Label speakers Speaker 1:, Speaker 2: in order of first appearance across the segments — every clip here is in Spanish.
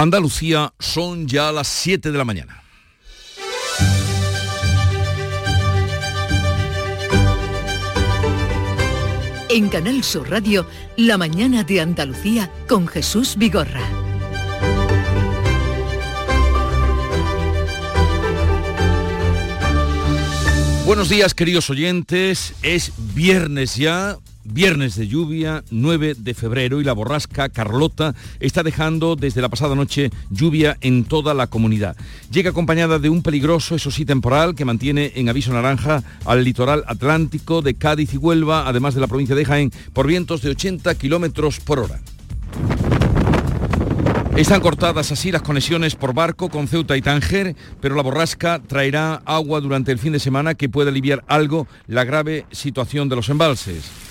Speaker 1: Andalucía son ya las 7 de la mañana.
Speaker 2: En Canal Sur Radio, La mañana de Andalucía con Jesús Vigorra.
Speaker 1: Buenos días queridos oyentes, es viernes ya, Viernes de lluvia, 9 de febrero y la borrasca Carlota está dejando desde la pasada noche lluvia en toda la comunidad. Llega acompañada de un peligroso, eso sí, temporal que mantiene en aviso naranja al litoral atlántico de Cádiz y Huelva, además de la provincia de Jaén, por vientos de 80 kilómetros por hora. Están cortadas así las conexiones por barco con Ceuta y Tánger, pero la borrasca traerá agua durante el fin de semana que puede aliviar algo la grave situación de los embalses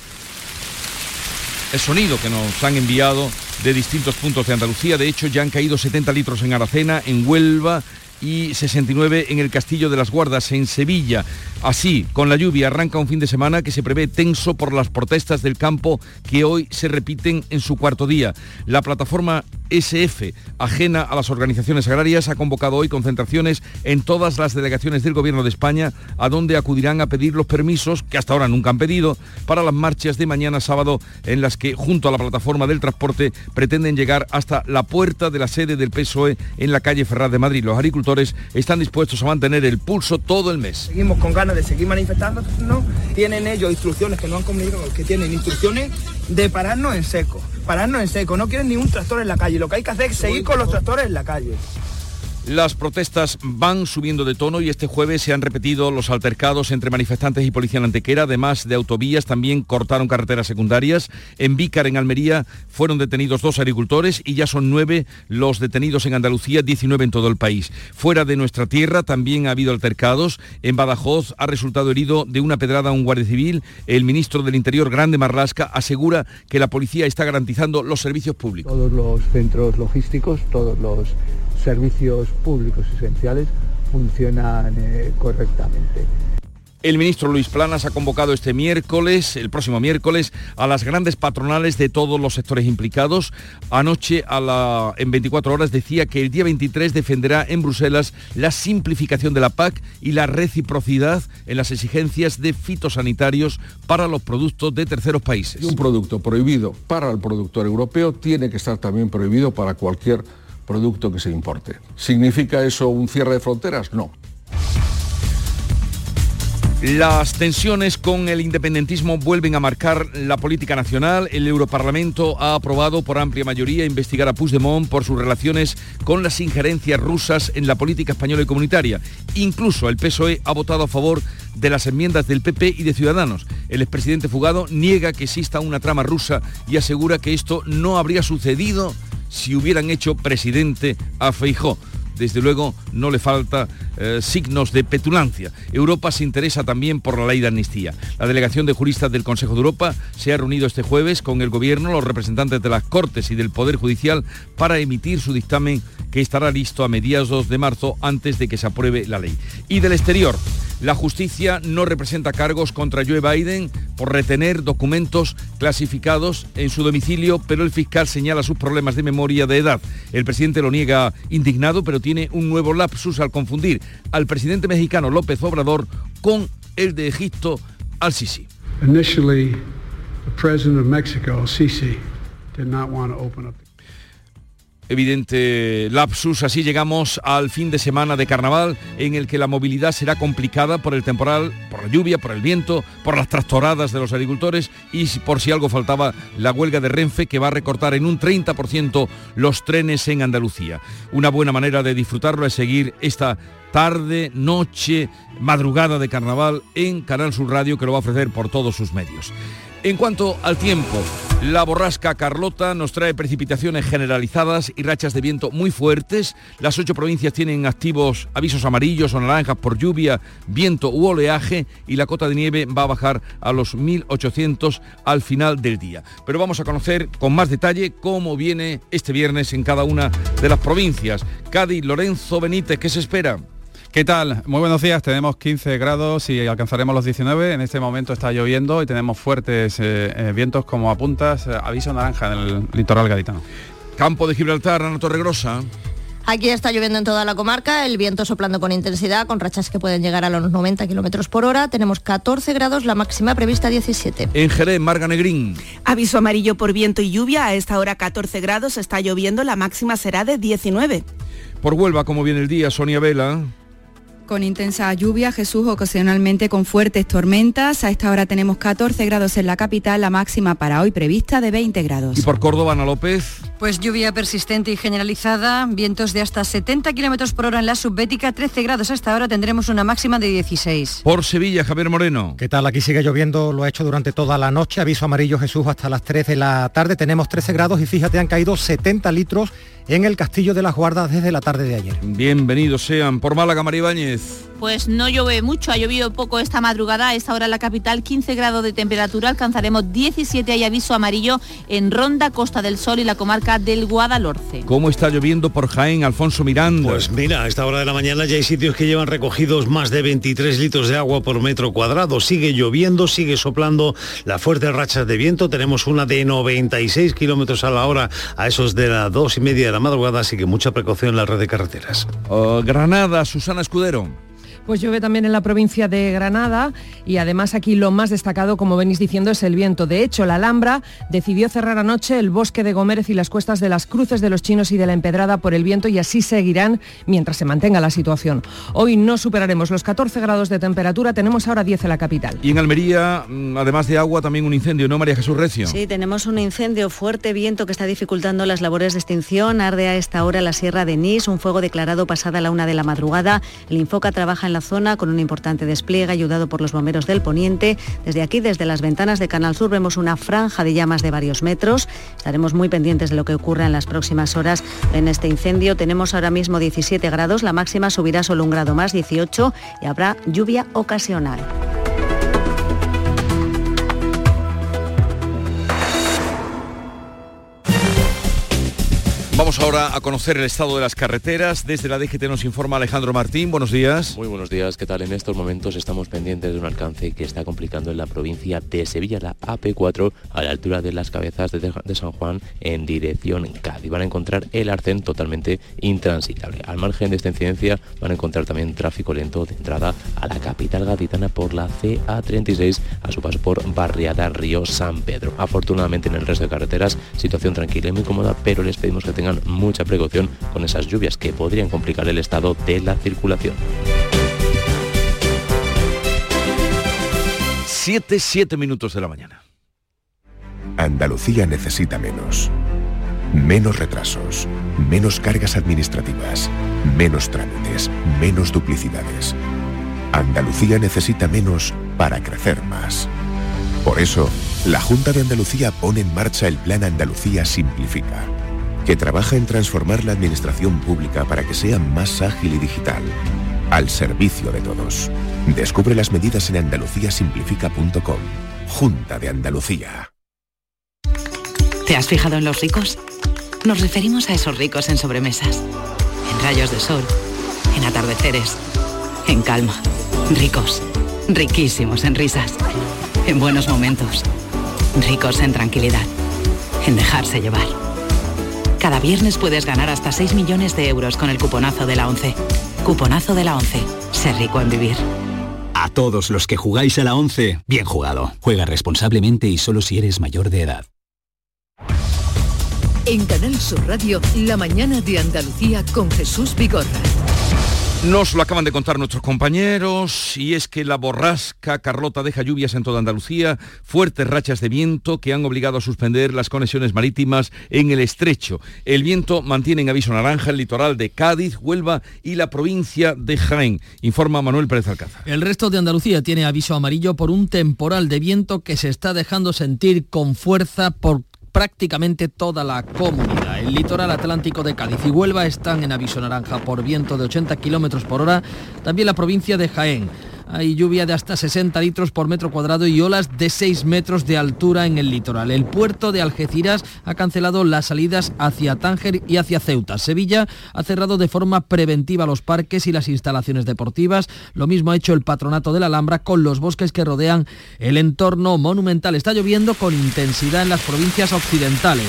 Speaker 1: el sonido que nos han enviado de distintos puntos de Andalucía. De hecho, ya han caído 70 litros en Aracena, en Huelva y 69 en el Castillo de las Guardas, en Sevilla. Así, con la lluvia arranca un fin de semana que se prevé tenso por las protestas del campo que hoy se repiten en su cuarto día. La plataforma SF, ajena a las organizaciones agrarias, ha convocado hoy concentraciones en todas las delegaciones del Gobierno de España, a donde acudirán a pedir los permisos, que hasta ahora nunca han pedido, para las marchas de mañana sábado, en las que, junto a la plataforma del transporte, pretenden llegar hasta la puerta de la sede del PSOE en la calle Ferraz de Madrid. Los agricultores están dispuestos a mantener el pulso todo el mes.
Speaker 3: Seguimos con ganas de seguir manifestando, ¿no? Tienen ellos instrucciones que no han comunicado, que tienen instrucciones de pararnos en seco pararnos en seco, no quieren ni un tractor en la calle, lo que hay que hacer es seguir con los tractores en la calle.
Speaker 1: Las protestas van subiendo de tono y este jueves se han repetido los altercados entre manifestantes y policía en Antequera, además de autovías, también cortaron carreteras secundarias. En Vícar, en Almería, fueron detenidos dos agricultores y ya son nueve los detenidos en Andalucía, 19 en todo el país. Fuera de nuestra tierra también ha habido altercados. En Badajoz ha resultado herido de una pedrada un guardia civil. El ministro del Interior, Grande Marlasca, asegura que la policía está garantizando los servicios públicos.
Speaker 4: Todos los centros logísticos, todos los servicios públicos esenciales funcionan eh, correctamente.
Speaker 1: El ministro Luis Planas ha convocado este miércoles, el próximo miércoles, a las grandes patronales de todos los sectores implicados. Anoche, a la, en 24 horas, decía que el día 23 defenderá en Bruselas la simplificación de la PAC y la reciprocidad en las exigencias de fitosanitarios para los productos de terceros países.
Speaker 5: Un producto prohibido para el productor europeo tiene que estar también prohibido para cualquier producto que se importe. ¿Significa eso un cierre de fronteras? No.
Speaker 1: Las tensiones con el independentismo vuelven a marcar la política nacional. El Europarlamento ha aprobado por amplia mayoría investigar a Puigdemont por sus relaciones con las injerencias rusas en la política española y comunitaria. Incluso el PSOE ha votado a favor de las enmiendas del PP y de Ciudadanos. El expresidente Fugado niega que exista una trama rusa y asegura que esto no habría sucedido si hubieran hecho presidente a Feijó desde luego no le falta eh, signos de petulancia. Europa se interesa también por la ley de amnistía. La delegación de juristas del Consejo de Europa se ha reunido este jueves con el Gobierno, los representantes de las Cortes y del Poder Judicial para emitir su dictamen que estará listo a mediados de marzo antes de que se apruebe la ley. Y del exterior, la justicia no representa cargos contra Joe Biden por retener documentos clasificados en su domicilio, pero el fiscal señala sus problemas de memoria de edad. El presidente lo niega indignado, pero tiene un nuevo lapsus al confundir al presidente mexicano López Obrador con el de Egipto al-Sisi. Evidente lapsus, así llegamos al fin de semana de carnaval en el que la movilidad será complicada por el temporal, por la lluvia, por el viento, por las tractoradas de los agricultores y por si algo faltaba la huelga de Renfe que va a recortar en un 30% los trenes en Andalucía. Una buena manera de disfrutarlo es seguir esta tarde, noche, madrugada de carnaval en Canal Sur Radio que lo va a ofrecer por todos sus medios. En cuanto al tiempo, la borrasca Carlota nos trae precipitaciones generalizadas y rachas de viento muy fuertes. Las ocho provincias tienen activos avisos amarillos o naranjas por lluvia, viento u oleaje y la cota de nieve va a bajar a los 1800 al final del día. Pero vamos a conocer con más detalle cómo viene este viernes en cada una de las provincias. Cádiz, Lorenzo Benítez, ¿qué se espera?
Speaker 6: ¿Qué tal? Muy buenos días. Tenemos 15 grados y alcanzaremos los 19. En este momento está lloviendo y tenemos fuertes eh, eh, vientos como apuntas, puntas, eh, aviso naranja en el litoral gaditano.
Speaker 1: Campo de Gibraltar, Ana Torregrosa.
Speaker 7: Aquí está lloviendo en toda la comarca, el viento soplando con intensidad, con rachas que pueden llegar a los 90 kilómetros por hora. Tenemos 14 grados, la máxima prevista 17.
Speaker 1: En Jerez, Marga Negrín.
Speaker 8: Aviso amarillo por viento y lluvia, a esta hora 14 grados, está lloviendo, la máxima será de 19.
Speaker 1: Por Huelva, como viene el día, Sonia Vela.
Speaker 9: Con intensa lluvia, Jesús, ocasionalmente con fuertes tormentas. A esta hora tenemos 14 grados en la capital, la máxima para hoy prevista de 20 grados.
Speaker 1: Y por Córdoba, Ana López.
Speaker 10: Pues lluvia persistente y generalizada, vientos de hasta 70 kilómetros por hora en la subbética, 13 grados hasta ahora, tendremos una máxima de 16.
Speaker 1: Por Sevilla, Javier Moreno.
Speaker 11: ¿Qué tal? Aquí sigue lloviendo, lo ha hecho durante toda la noche, aviso amarillo Jesús hasta las 3 de la tarde, tenemos 13 grados y fíjate, han caído 70 litros en el Castillo de las Guardas desde la tarde de ayer.
Speaker 1: Bienvenidos sean. Por Málaga, María Ibáñez.
Speaker 12: Pues no llueve mucho, ha llovido poco esta madrugada, a esta hora en la capital 15 grados de temperatura, alcanzaremos 17, hay aviso amarillo en Ronda, Costa del Sol y la comarca del Guadalhorce.
Speaker 1: ¿Cómo está lloviendo por Jaén, Alfonso Miranda?
Speaker 13: Pues mira, a esta hora de la mañana ya hay sitios que llevan recogidos más de 23 litros de agua por metro cuadrado, sigue lloviendo, sigue soplando las fuertes rachas de viento, tenemos una de 96 kilómetros a la hora a esos de las dos y media de la madrugada, así que mucha precaución en la red de carreteras.
Speaker 1: Oh, Granada, Susana Escudero.
Speaker 14: Pues llueve también en la provincia de Granada y además aquí lo más destacado, como venís diciendo, es el viento. De hecho, la Alhambra decidió cerrar anoche el bosque de Gómez y las cuestas de las cruces de los chinos y de la empedrada por el viento y así seguirán mientras se mantenga la situación. Hoy no superaremos los 14 grados de temperatura, tenemos ahora 10 en la capital.
Speaker 1: Y en Almería, mm, además de agua, también un incendio, ¿no, María Jesús Recio?
Speaker 15: Sí, tenemos un incendio, fuerte viento que está dificultando las labores de extinción. Arde a esta hora la sierra de Nis, un fuego declarado pasada la una de la madrugada. El Infoca trabaja en la zona con un importante despliegue ayudado por los bomberos del Poniente. Desde aquí, desde las ventanas de Canal Sur, vemos una franja de llamas de varios metros. Estaremos muy pendientes de lo que ocurra en las próximas horas en este incendio. Tenemos ahora mismo 17 grados, la máxima subirá solo un grado más, 18, y habrá lluvia ocasional.
Speaker 1: Vamos ahora a conocer el estado de las carreteras. Desde la DGT nos informa Alejandro Martín. Buenos días.
Speaker 16: Muy buenos días. ¿Qué tal? En estos momentos estamos pendientes de un alcance que está complicando en la provincia de Sevilla, la AP4, a la altura de las cabezas de, San Juan en dirección Cádiz. Van a encontrar el arcén totalmente intransitable. Al margen de esta incidencia van a encontrar también tráfico lento de entrada a la capital gaditana por la CA36 a su paso por Barriada Río San Pedro. Afortunadamente en el resto de carreteras situación tranquila y muy cómoda, pero les pedimos que tengan mucha precaución con esas lluvias que podrían complicar el estado de la circulación.
Speaker 1: 7, 7 minutos de la mañana.
Speaker 17: Andalucía necesita menos. Menos retrasos, menos cargas administrativas, menos trámites, menos duplicidades. Andalucía necesita menos para crecer más. Por eso, la Junta de Andalucía pone en marcha el Plan Andalucía Simplifica que trabaja en transformar la administración pública para que sea más ágil y digital, al servicio de todos. Descubre las medidas en andaluciasimplifica.com. Junta de Andalucía.
Speaker 18: ¿Te has fijado en los ricos? Nos referimos a esos ricos en sobremesas, en rayos de sol, en atardeceres, en calma. Ricos, riquísimos en risas, en buenos momentos, ricos en tranquilidad, en dejarse llevar. Cada viernes puedes ganar hasta 6 millones de euros con el cuponazo de la 11. Cuponazo de la 11. Ser rico en vivir.
Speaker 19: A todos los que jugáis a la 11, bien jugado. Juega responsablemente y solo si eres mayor de edad.
Speaker 2: En Canal Sur Radio, la mañana de Andalucía con Jesús Vigorra.
Speaker 1: Nos lo acaban de contar nuestros compañeros y es que la borrasca Carlota deja lluvias en toda Andalucía, fuertes rachas de viento que han obligado a suspender las conexiones marítimas en el estrecho. El viento mantiene en aviso naranja el litoral de Cádiz, Huelva y la provincia de Jaén, informa Manuel Pérez Alcázar.
Speaker 20: El resto de Andalucía tiene aviso amarillo por un temporal de viento que se está dejando sentir con fuerza por prácticamente toda la comunidad. El litoral atlántico de Cádiz y Huelva están en aviso naranja por viento de 80 kilómetros por hora. También la provincia de Jaén. Hay lluvia de hasta 60 litros por metro cuadrado y olas de 6 metros de altura en el litoral. El puerto de Algeciras ha cancelado las salidas hacia Tánger y hacia Ceuta. Sevilla ha cerrado de forma preventiva los parques y las instalaciones deportivas. Lo mismo ha hecho el patronato de la Alhambra con los bosques que rodean el entorno monumental. Está lloviendo con intensidad en las provincias occidentales.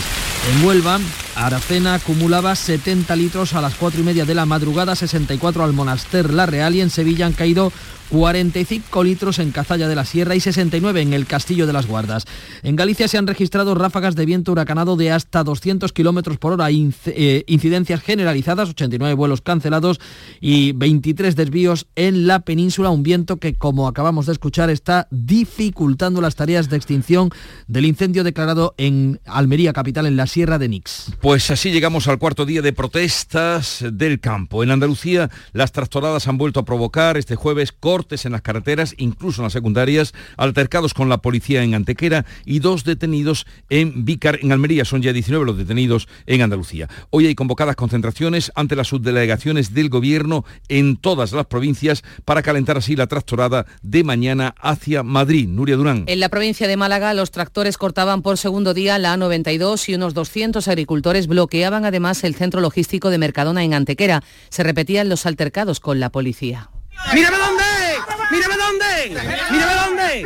Speaker 20: En Huelva, Aracena acumulaba 70 litros a las 4 y media de la madrugada, 64 al Monaster La Real y en Sevilla han caído 45 litros en Cazalla de la Sierra y 69 en el Castillo de las Guardas. En Galicia se han registrado ráfagas de viento huracanado de hasta 200 kilómetros por hora, eh, incidencias generalizadas, 89 vuelos cancelados y 23 desvíos en la península. Un viento que, como acabamos de escuchar, está dificultando las tareas de extinción del incendio declarado en Almería capital, en la Sierra de Nix.
Speaker 1: Pues así llegamos al cuarto día de protestas del campo. En Andalucía, las tractoradas han vuelto a provocar este jueves en las carreteras, incluso en las secundarias, altercados con la policía en Antequera y dos detenidos en Vícar, en Almería. Son ya 19 los detenidos en Andalucía. Hoy hay convocadas concentraciones ante las subdelegaciones del gobierno en todas las provincias para calentar así la tractorada de mañana hacia Madrid. Nuria Durán.
Speaker 21: En la provincia de Málaga, los tractores cortaban por segundo día la A92 y unos 200 agricultores bloqueaban además el centro logístico de Mercadona en Antequera. Se repetían los altercados con la policía.
Speaker 3: ¡Mírame dónde! ¡Mírame dónde! ¡Mírame dónde!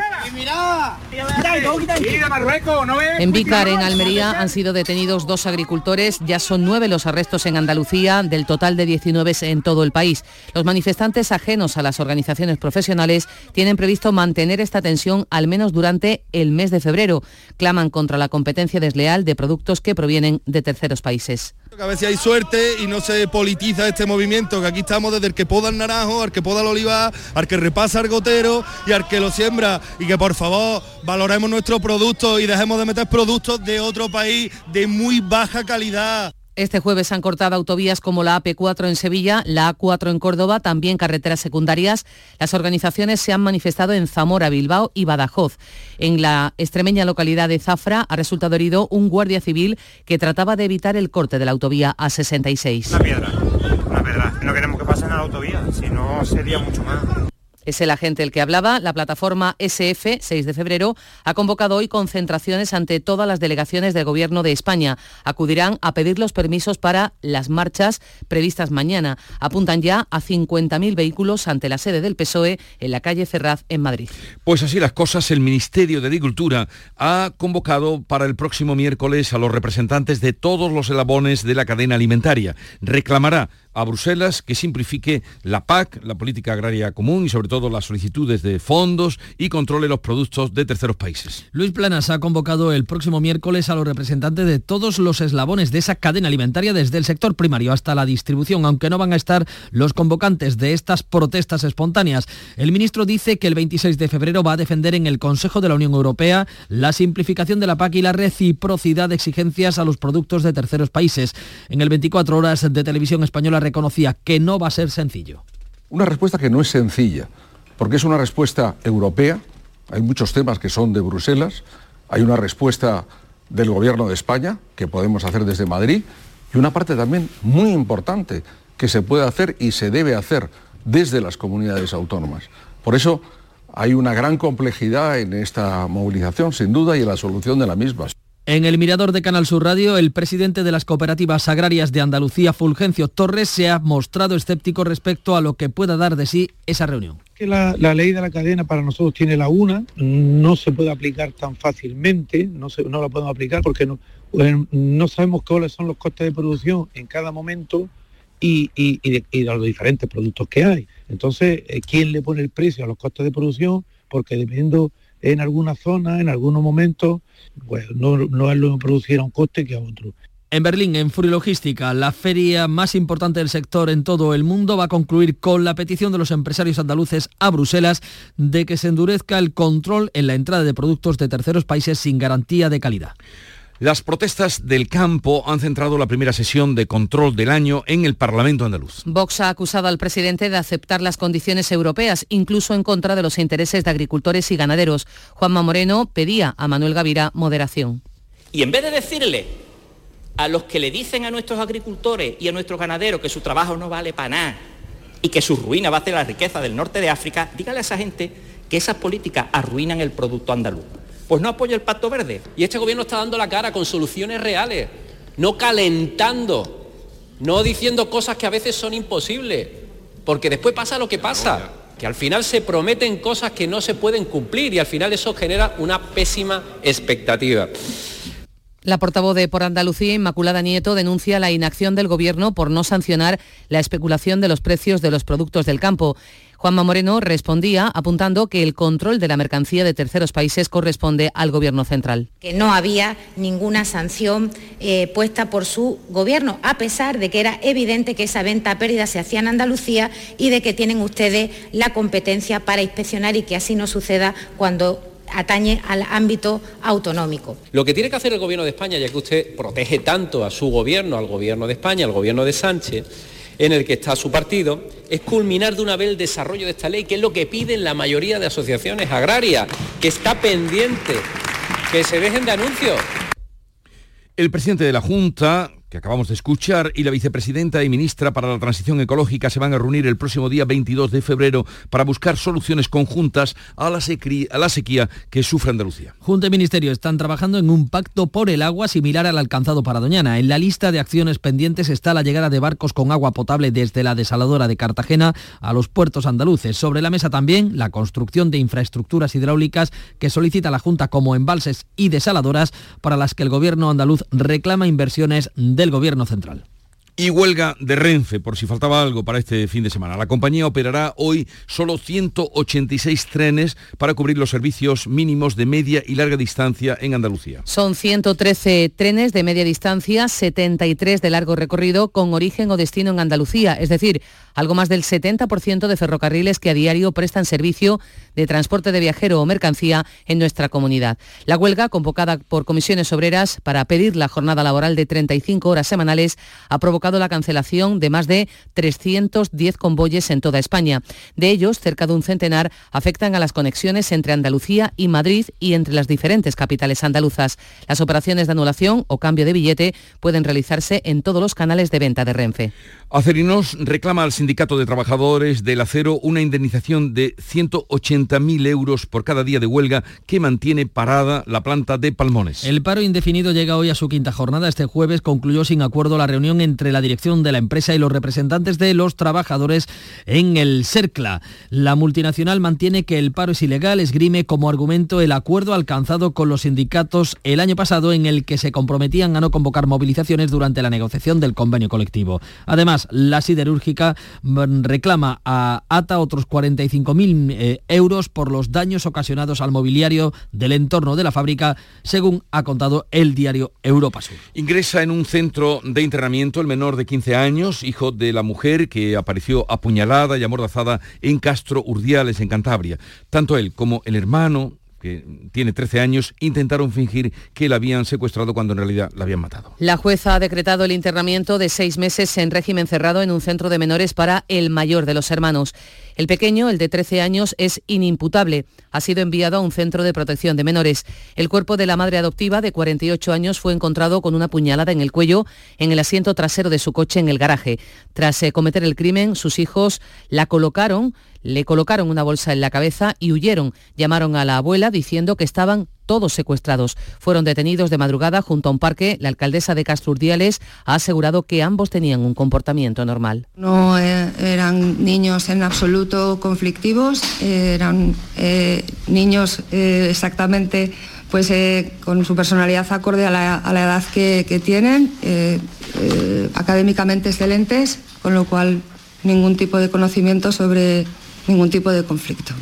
Speaker 21: En Vícar, en Almería, han sido detenidos dos agricultores. Ya son nueve los arrestos en Andalucía, del total de 19 en todo el país. Los manifestantes ajenos a las organizaciones profesionales tienen previsto mantener esta tensión al menos durante el mes de febrero. Claman contra la competencia desleal de productos que provienen de terceros países.
Speaker 22: A ver si hay suerte y no se politiza este movimiento, que aquí estamos desde el que poda el naranjo, al que poda el olivar, al que repasa el gotero y al que lo siembra. Y que por favor valoremos nuestro producto y dejemos de meter productos de otro país de muy baja calidad.
Speaker 21: Este jueves han cortado autovías como la AP4 en Sevilla, la A4 en Córdoba, también carreteras secundarias. Las organizaciones se han manifestado en Zamora, Bilbao y Badajoz. En la extremeña localidad de Zafra ha resultado herido un guardia civil que trataba de evitar el corte de la autovía A66.
Speaker 23: Una piedra, una piedra. No queremos que pase en la autovía, si no sería mucho más.
Speaker 21: Es el agente el que hablaba. La plataforma SF, 6 de febrero, ha convocado hoy concentraciones ante todas las delegaciones del Gobierno de España. Acudirán a pedir los permisos para las marchas previstas mañana. Apuntan ya a 50.000 vehículos ante la sede del PSOE en la calle Ferraz, en Madrid.
Speaker 1: Pues así las cosas, el Ministerio de Agricultura ha convocado para el próximo miércoles a los representantes de todos los elabones de la cadena alimentaria. Reclamará a Bruselas que simplifique la PAC, la política agraria común y sobre todo las solicitudes de fondos y controle los productos de terceros países.
Speaker 20: Luis Planas ha convocado el próximo miércoles a los representantes de todos los eslabones de esa cadena alimentaria desde el sector primario hasta la distribución, aunque no van a estar los convocantes de estas protestas espontáneas. El ministro dice que el 26 de febrero va a defender en el Consejo de la Unión Europea la simplificación de la PAC y la reciprocidad de exigencias a los productos de terceros países. En el 24 horas de televisión española reconocía que no va a ser sencillo.
Speaker 5: Una respuesta que no es sencilla, porque es una respuesta europea, hay muchos temas que son de Bruselas, hay una respuesta del Gobierno de España que podemos hacer desde Madrid y una parte también muy importante que se puede hacer y se debe hacer desde las comunidades autónomas. Por eso hay una gran complejidad en esta movilización, sin duda, y en la solución de la misma.
Speaker 20: En el mirador de Canal Sur Radio, el presidente de las cooperativas agrarias de Andalucía, Fulgencio Torres, se ha mostrado escéptico respecto a lo que pueda dar de sí esa reunión.
Speaker 24: Que la, ley de la cadena para nosotros tiene la una, no se puede aplicar tan fácilmente, no, la podemos aplicar porque no, pues, no sabemos cuáles son los costes de producción en cada momento y, y, los diferentes productos que hay. Entonces, eh, ¿quién le pone el precio a los costes de producción? Porque dependiendo en alguna zona, en algunos momentos, pues no, es lo mismo producir a un coste que a otro.
Speaker 20: En Berlín, en Fury Logística, la feria más importante del sector en todo el mundo va a concluir con la petición de los empresarios andaluces a Bruselas de que se endurezca el control en la entrada de productos de terceros países sin garantía de calidad.
Speaker 1: Las protestas del campo han centrado la primera sesión de control del año en el Parlamento andaluz.
Speaker 21: Vox ha acusado al presidente de aceptar las condiciones europeas, incluso en contra de los intereses de agricultores y ganaderos. Juanma Moreno pedía a Manuel Gavira moderación.
Speaker 25: Y en vez de decirle a los que le dicen a nuestros agricultores y a nuestros ganaderos que su trabajo no vale para nada y que su ruina va a ser la riqueza del norte de África, dígale a esa gente que esas políticas arruinan el producto andaluz pues no apoya el Pacto Verde.
Speaker 26: Y este gobierno está dando la cara con soluciones reales, no calentando, no diciendo cosas que a veces son imposibles, porque después pasa lo que pasa, que al final se prometen cosas que no se pueden cumplir y al final eso genera una pésima expectativa.
Speaker 21: La portavoz de Por Andalucía, Inmaculada Nieto, denuncia la inacción del Gobierno por no sancionar la especulación de los precios de los productos del campo. Juanma Moreno respondía apuntando que el control de la mercancía de terceros países corresponde al Gobierno central.
Speaker 27: Que no había ninguna sanción eh, puesta por su Gobierno, a pesar de que era evidente que esa venta a pérdida se hacía en Andalucía y de que tienen ustedes la competencia para inspeccionar y que así no suceda cuando atañe al ámbito autonómico.
Speaker 26: Lo que tiene que hacer el Gobierno de España, ya que usted protege tanto a su Gobierno, al Gobierno de España, al Gobierno de Sánchez, en el que está su partido, es culminar de una vez el desarrollo de esta ley, que es lo que piden la mayoría de asociaciones agrarias, que está pendiente, que se dejen de anuncios.
Speaker 1: El presidente de la Junta, que acabamos de escuchar, y la vicepresidenta y ministra para la Transición Ecológica se van a reunir el próximo día 22 de febrero para buscar soluciones conjuntas a la, a la sequía que sufre Andalucía.
Speaker 20: Junta y Ministerio están trabajando en un pacto por el agua similar al alcanzado para Doñana. En la lista de acciones pendientes está la llegada de barcos con agua potable desde la desaladora de Cartagena a los puertos andaluces. Sobre la mesa también la construcción de infraestructuras hidráulicas que solicita la Junta como embalses y desaladoras para las que el gobierno andaluz reclama inversiones de Gobierno Central.
Speaker 1: Y huelga de Renfe, por si faltaba algo para este fin de semana. La compañía operará hoy solo 186 trenes para cubrir los servicios mínimos de media y larga distancia en Andalucía.
Speaker 21: Son 113 trenes de media distancia, 73 de largo recorrido con origen o destino en Andalucía, es decir, algo más del 70% de ferrocarriles que a diario prestan servicio de transporte de viajero o mercancía en nuestra comunidad. La huelga, convocada por comisiones obreras para pedir la jornada laboral de 35 horas semanales, ha provocado la cancelación de más de 310 convoyes en toda España. De ellos, cerca de un centenar afectan a las conexiones entre Andalucía y Madrid y entre las diferentes capitales andaluzas. Las operaciones de anulación o cambio de billete pueden realizarse en todos los canales de venta de Renfe.
Speaker 1: Acerinos reclama al Sindicato de Trabajadores del Acero una indemnización de 180.000 euros por cada día de huelga que mantiene parada la planta de Palmones.
Speaker 20: El paro indefinido llega hoy a su quinta jornada. Este jueves concluyó sin acuerdo la reunión entre la dirección de la empresa y los representantes de los trabajadores en el CERCLA. La multinacional mantiene que el paro es ilegal, esgrime como argumento el acuerdo alcanzado con los sindicatos el año pasado en el que se comprometían a no convocar movilizaciones durante la negociación del convenio colectivo. Además, la siderúrgica reclama a ATA otros 45.000 eh, euros por los daños ocasionados al mobiliario del entorno de la fábrica, según ha contado el diario Europa Sur.
Speaker 1: Ingresa en un centro de internamiento el menor de 15 años, hijo de la mujer que apareció apuñalada y amordazada en Castro Urdiales, en Cantabria. Tanto él como el hermano, que tiene 13 años, intentaron fingir que la habían secuestrado cuando en realidad la habían matado.
Speaker 21: La jueza ha decretado el internamiento de seis meses en régimen cerrado en un centro de menores para el mayor de los hermanos. El pequeño, el de 13 años, es inimputable. Ha sido enviado a un centro de protección de menores. El cuerpo de la madre adoptiva, de 48 años, fue encontrado con una puñalada en el cuello en el asiento trasero de su coche en el garaje. Tras eh, cometer el crimen, sus hijos la colocaron le colocaron una bolsa en la cabeza y huyeron. Llamaron a la abuela diciendo que estaban todos secuestrados. Fueron detenidos de madrugada junto a un parque. La alcaldesa de Casturdiales ha asegurado que ambos tenían un comportamiento normal.
Speaker 28: No eh, eran niños en absoluto conflictivos, eran eh, niños eh, exactamente pues con su personalidad acorde a la, edad que tienen, académicamente excelentes, con lo cual ningún tipo de conocimiento sobre ningún tipo de conflicto.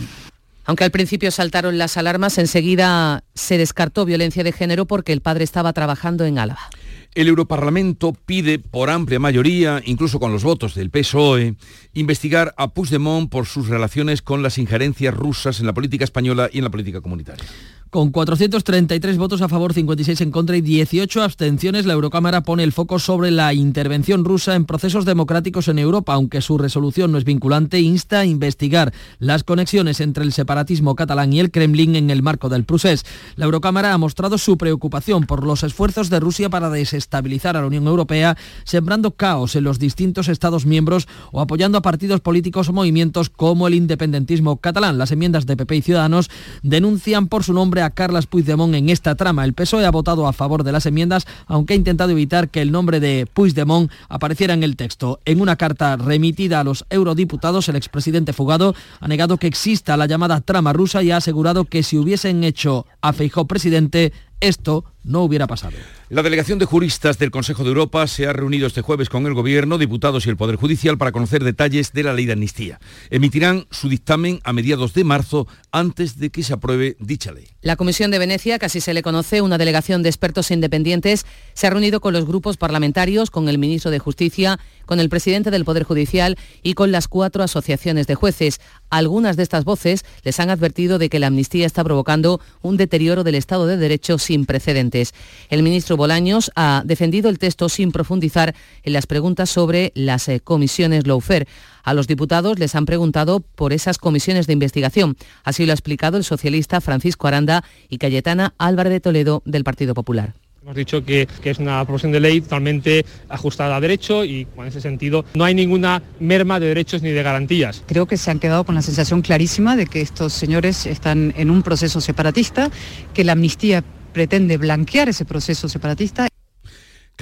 Speaker 21: Aunque al principio saltaron las alarmas, enseguida se descartó violencia de género porque el padre estaba trabajando en Álava.
Speaker 1: El Europarlamento pide por amplia mayoría, incluso con los votos del PSOE, investigar a Puigdemont por sus relaciones con las injerencias rusas en la política española y en la política comunitaria.
Speaker 20: Con 433 votos a favor, 56 en contra y 18 abstenciones, la Eurocámara pone el foco sobre la intervención rusa en procesos democráticos en Europa, aunque su resolución no es vinculante, insta a investigar las conexiones entre el separatismo catalán y el Kremlin en el marco del procés. La Eurocámara ha mostrado su preocupación por los esfuerzos de Rusia para desestabilizar a la Unión Europea, sembrando caos en los distintos Estados miembros o apoyando a partidos políticos o movimientos como el independentismo catalán. Las enmiendas de PP y Ciudadanos denuncian por su nombre a Carlas Puigdemont en esta trama. El PSOE ha votado a favor de las enmiendas, aunque ha intentado evitar que el nombre de Puigdemont apareciera en el texto. En una carta remitida a los eurodiputados, el expresidente Fugado ha negado que exista la llamada trama rusa y ha asegurado que si hubiesen hecho a Feijó presidente, esto no hubiera pasado.
Speaker 1: La delegación de juristas del Consejo de Europa se ha reunido este jueves con el Gobierno, diputados y el Poder Judicial para conocer detalles de la ley de amnistía. Emitirán su dictamen a mediados de marzo antes de que se apruebe dicha ley.
Speaker 21: La Comisión de Venecia, que así se le conoce, una delegación de expertos independientes, se ha reunido con los grupos parlamentarios, con el ministro de Justicia, con el presidente del Poder Judicial y con las cuatro asociaciones de jueces. Algunas de estas voces les han advertido de que la amnistía está provocando un deterioro del Estado de Derecho sin precedentes. El ministro Bolaños ha defendido el texto sin profundizar en las preguntas sobre las eh, comisiones Lawfare. A los diputados les han preguntado por esas comisiones de investigación. Así lo ha explicado el socialista Francisco Aranda y Cayetana Álvarez de Toledo del Partido Popular.
Speaker 29: Hemos dicho que, que, es una proposición de ley totalmente ajustada a derecho y en ese sentido no hay ninguna merma de derechos ni de garantías.
Speaker 30: Creo que se han quedado con la sensación clarísima de que estos señores están en un proceso separatista, que la amnistía pretende blanquear ese proceso separatista.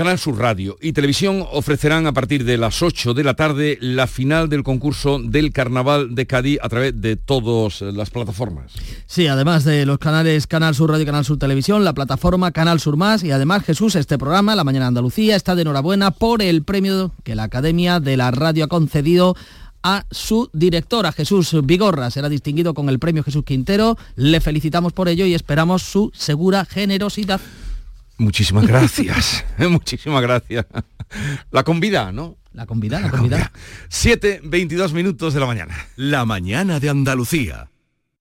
Speaker 1: Canal Sur Radio y Televisión ofrecerán a partir de las 8 de la tarde la final del concurso del Carnaval de Cádiz a través de todas las plataformas.
Speaker 20: Sí, además de los canales Canal Sur Radio y Canal Sur Televisión, la plataforma Canal Sur Más y además Jesús, este programa, La Mañana Andalucía, está de enhorabuena por el premio que la Academia de la Radio ha concedido a su directora, Jesús Vigorra. Será distinguido con el premio Jesús Quintero. Le felicitamos por ello y esperamos su segura generosidad.
Speaker 1: Muchísimas gracias. Muchísimas gracias. La convida, ¿no?
Speaker 20: La convida, la convida.
Speaker 1: 7, 22 minutos de la mañana.
Speaker 31: La mañana de Andalucía.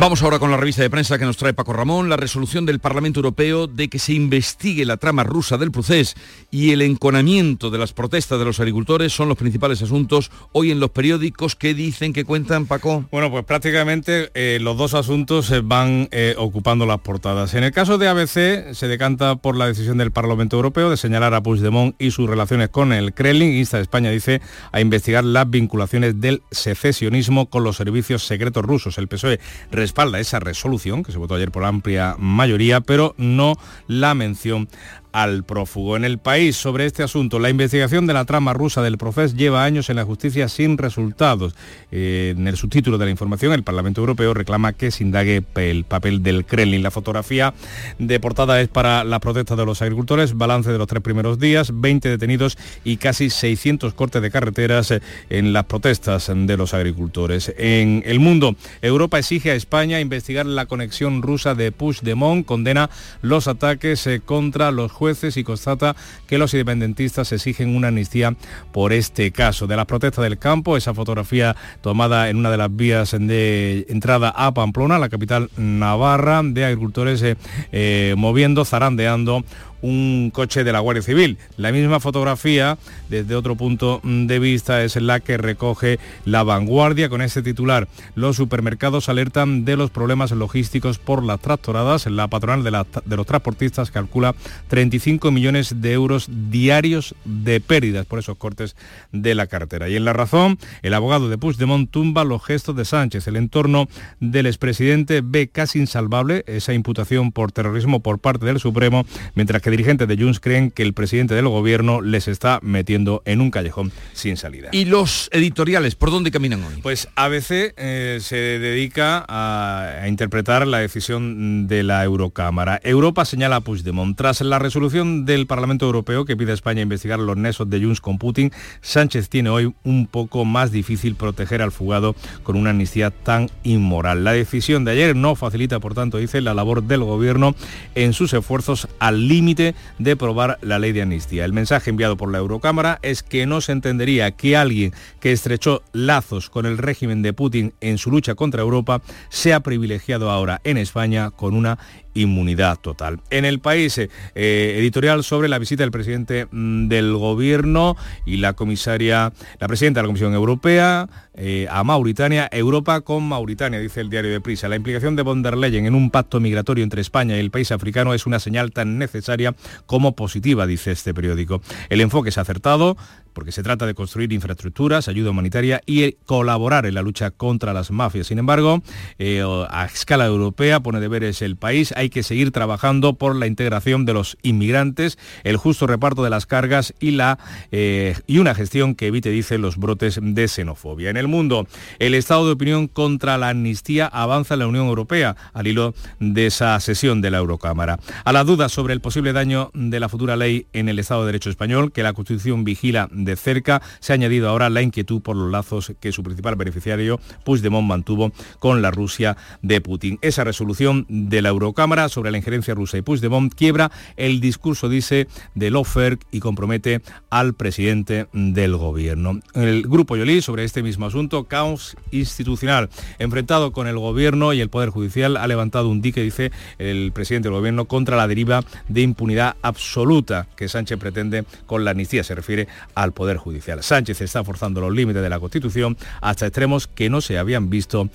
Speaker 1: Vamos ahora con la revista de prensa que nos trae Paco Ramón, la resolución del Parlamento Europeo de que se investigue la trama rusa del procés y el enconamiento de las protestas de los agricultores son los principales asuntos hoy en los periódicos que dicen que cuentan, Paco.
Speaker 32: Bueno, pues prácticamente eh, los dos asuntos van eh, ocupando las portadas. En el caso de ABC se decanta por la decisión del Parlamento Europeo de señalar a Puigdemont y sus relaciones con el Kremlin. Insta a España, dice, a investigar las vinculaciones del secesionismo con los servicios secretos rusos. El PSOE respalda esa resolución que se votó ayer por amplia mayoría, pero no la mención al prófugo. En el país sobre este asunto, la investigación de la trama rusa del Profes lleva años en la justicia sin resultados. Eh, en el subtítulo de la información, el Parlamento Europeo reclama que se indague el papel del Kremlin. La fotografía de portada es para la protesta de los agricultores, balance de los tres primeros días, 20 detenidos y casi 600 cortes de carreteras eh, en las protestas de los agricultores. En el mundo, Europa exige a España investigar la conexión rusa de Puigdemont, condena los ataques eh, contra los jueces y constata que los independentistas exigen una amnistía por este caso. De las protestas del campo, esa fotografía tomada en una de las vías de entrada a Pamplona, la capital navarra, de agricultores eh, eh, moviendo, zarandeando un coche de la Guardia Civil. La misma fotografía, desde otro punto de vista, es la que recoge la vanguardia con ese titular. Los supermercados alertan de los problemas logísticos por las tractoradas. La patronal de, los transportistas calcula 35 millones de euros diarios de pérdidas por esos cortes de la cartera. Y en la razón, el abogado de Puigdemont tumba los gestos de Sánchez. El entorno del expresidente ve casi insalvable esa imputación por terrorismo por parte del Supremo, mientras que dirigentes de Junts creen que el presidente del gobierno les está metiendo en un callejón sin salida.
Speaker 1: ¿Y los editoriales por dónde caminan hoy?
Speaker 32: Pues ABC eh, se dedica a, a, interpretar la decisión de la Eurocámara. Europa señala a Puigdemont. Tras la resolución del Parlamento Europeo que pide a España investigar los nexos de Junts con Putin, Sánchez tiene hoy un poco más difícil proteger al fugado con una amnistía tan inmoral. La decisión de ayer no facilita, por tanto, dice, la labor del gobierno en sus esfuerzos al límite de probar la ley de amnistía. El mensaje enviado por la Eurocámara es que no se entendería que alguien que estrechó lazos con el régimen de Putin en su lucha contra Europa sea privilegiado ahora en España con una inmunidad total. En el país, eh, editorial sobre la visita del presidente mm, del gobierno y la comisaria, la presidenta de la Comisión Europea eh, a Mauritania, Europa con Mauritania, dice el diario de Prisa. La implicación de von der Leyen en un pacto migratorio entre España y el país africano es una señal tan necesaria como positiva, dice este periódico. El enfoque es acertado porque se trata de construir infraestructuras, ayuda humanitaria y colaborar en la lucha contra las mafias. Sin embargo, eh, a escala europea pone deberes el país hay que seguir trabajando por la integración de los inmigrantes, el justo reparto de las cargas y, la, eh, y una gestión que evite, dice, los brotes de xenofobia. En el mundo, el estado de opinión contra la amnistía avanza en la Unión Europea al hilo de esa sesión de la Eurocámara. A la duda sobre el posible daño de la futura ley en el Estado de Derecho español, que la Constitución vigila de cerca, se ha añadido ahora la inquietud por los lazos que su principal beneficiario, Puigdemont, mantuvo con la Rusia de Putin. Esa resolución de la Eurocámara sobre la injerencia rusa y Puigdemont quiebra el discurso, dice, de Lofer y compromete al presidente del gobierno. El Grupo Yolí, sobre este mismo asunto, caos institucional. Enfrentado con el gobierno y el Poder Judicial, ha levantado un dique, dice el presidente del gobierno, contra la deriva de impunidad absoluta que Sánchez pretende con la amnistía. Se refiere al Poder Judicial. Sánchez está forzando los límites de la Constitución hasta extremos que no se habían visto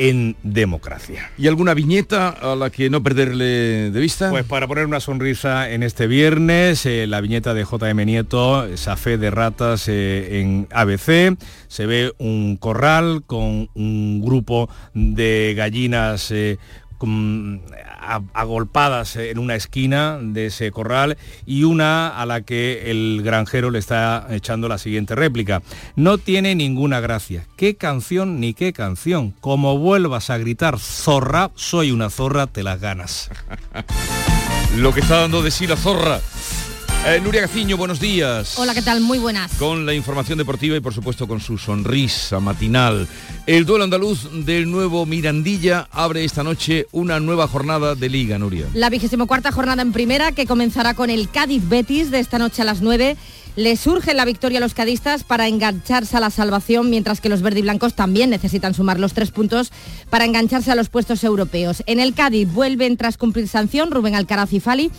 Speaker 32: en democracia.
Speaker 1: ¿Y alguna viñeta a la que no perderle de vista?
Speaker 32: Pues para poner una sonrisa en este viernes, eh, la viñeta de JM Nieto, esa fe de ratas eh, en ABC, se ve un corral con un grupo de gallinas eh, agolpadas en una esquina de ese corral y una a la que el granjero le está echando la siguiente réplica. No tiene ninguna gracia. ¿Qué canción ni qué canción? Como vuelvas a gritar zorra, soy una zorra, te las ganas.
Speaker 1: Lo que está dando de sí la zorra. Eh, Nuria Gaciño, buenos días.
Speaker 33: Hola, ¿qué tal? Muy buenas.
Speaker 1: Con la información deportiva y por supuesto con su sonrisa matinal. El duelo andaluz del nuevo Mirandilla abre esta noche una nueva jornada de Liga, Nuria.
Speaker 33: La vigésimo cuarta jornada en primera que comenzará con el Cádiz Betis de esta noche a las 9. Le surge la victoria a los cadistas para engancharse a la salvación, mientras que los verdiblancos también necesitan sumar los tres puntos para engancharse a los puestos europeos. En el Cádiz vuelven tras cumplir sanción Rubén Alcaraz y Fali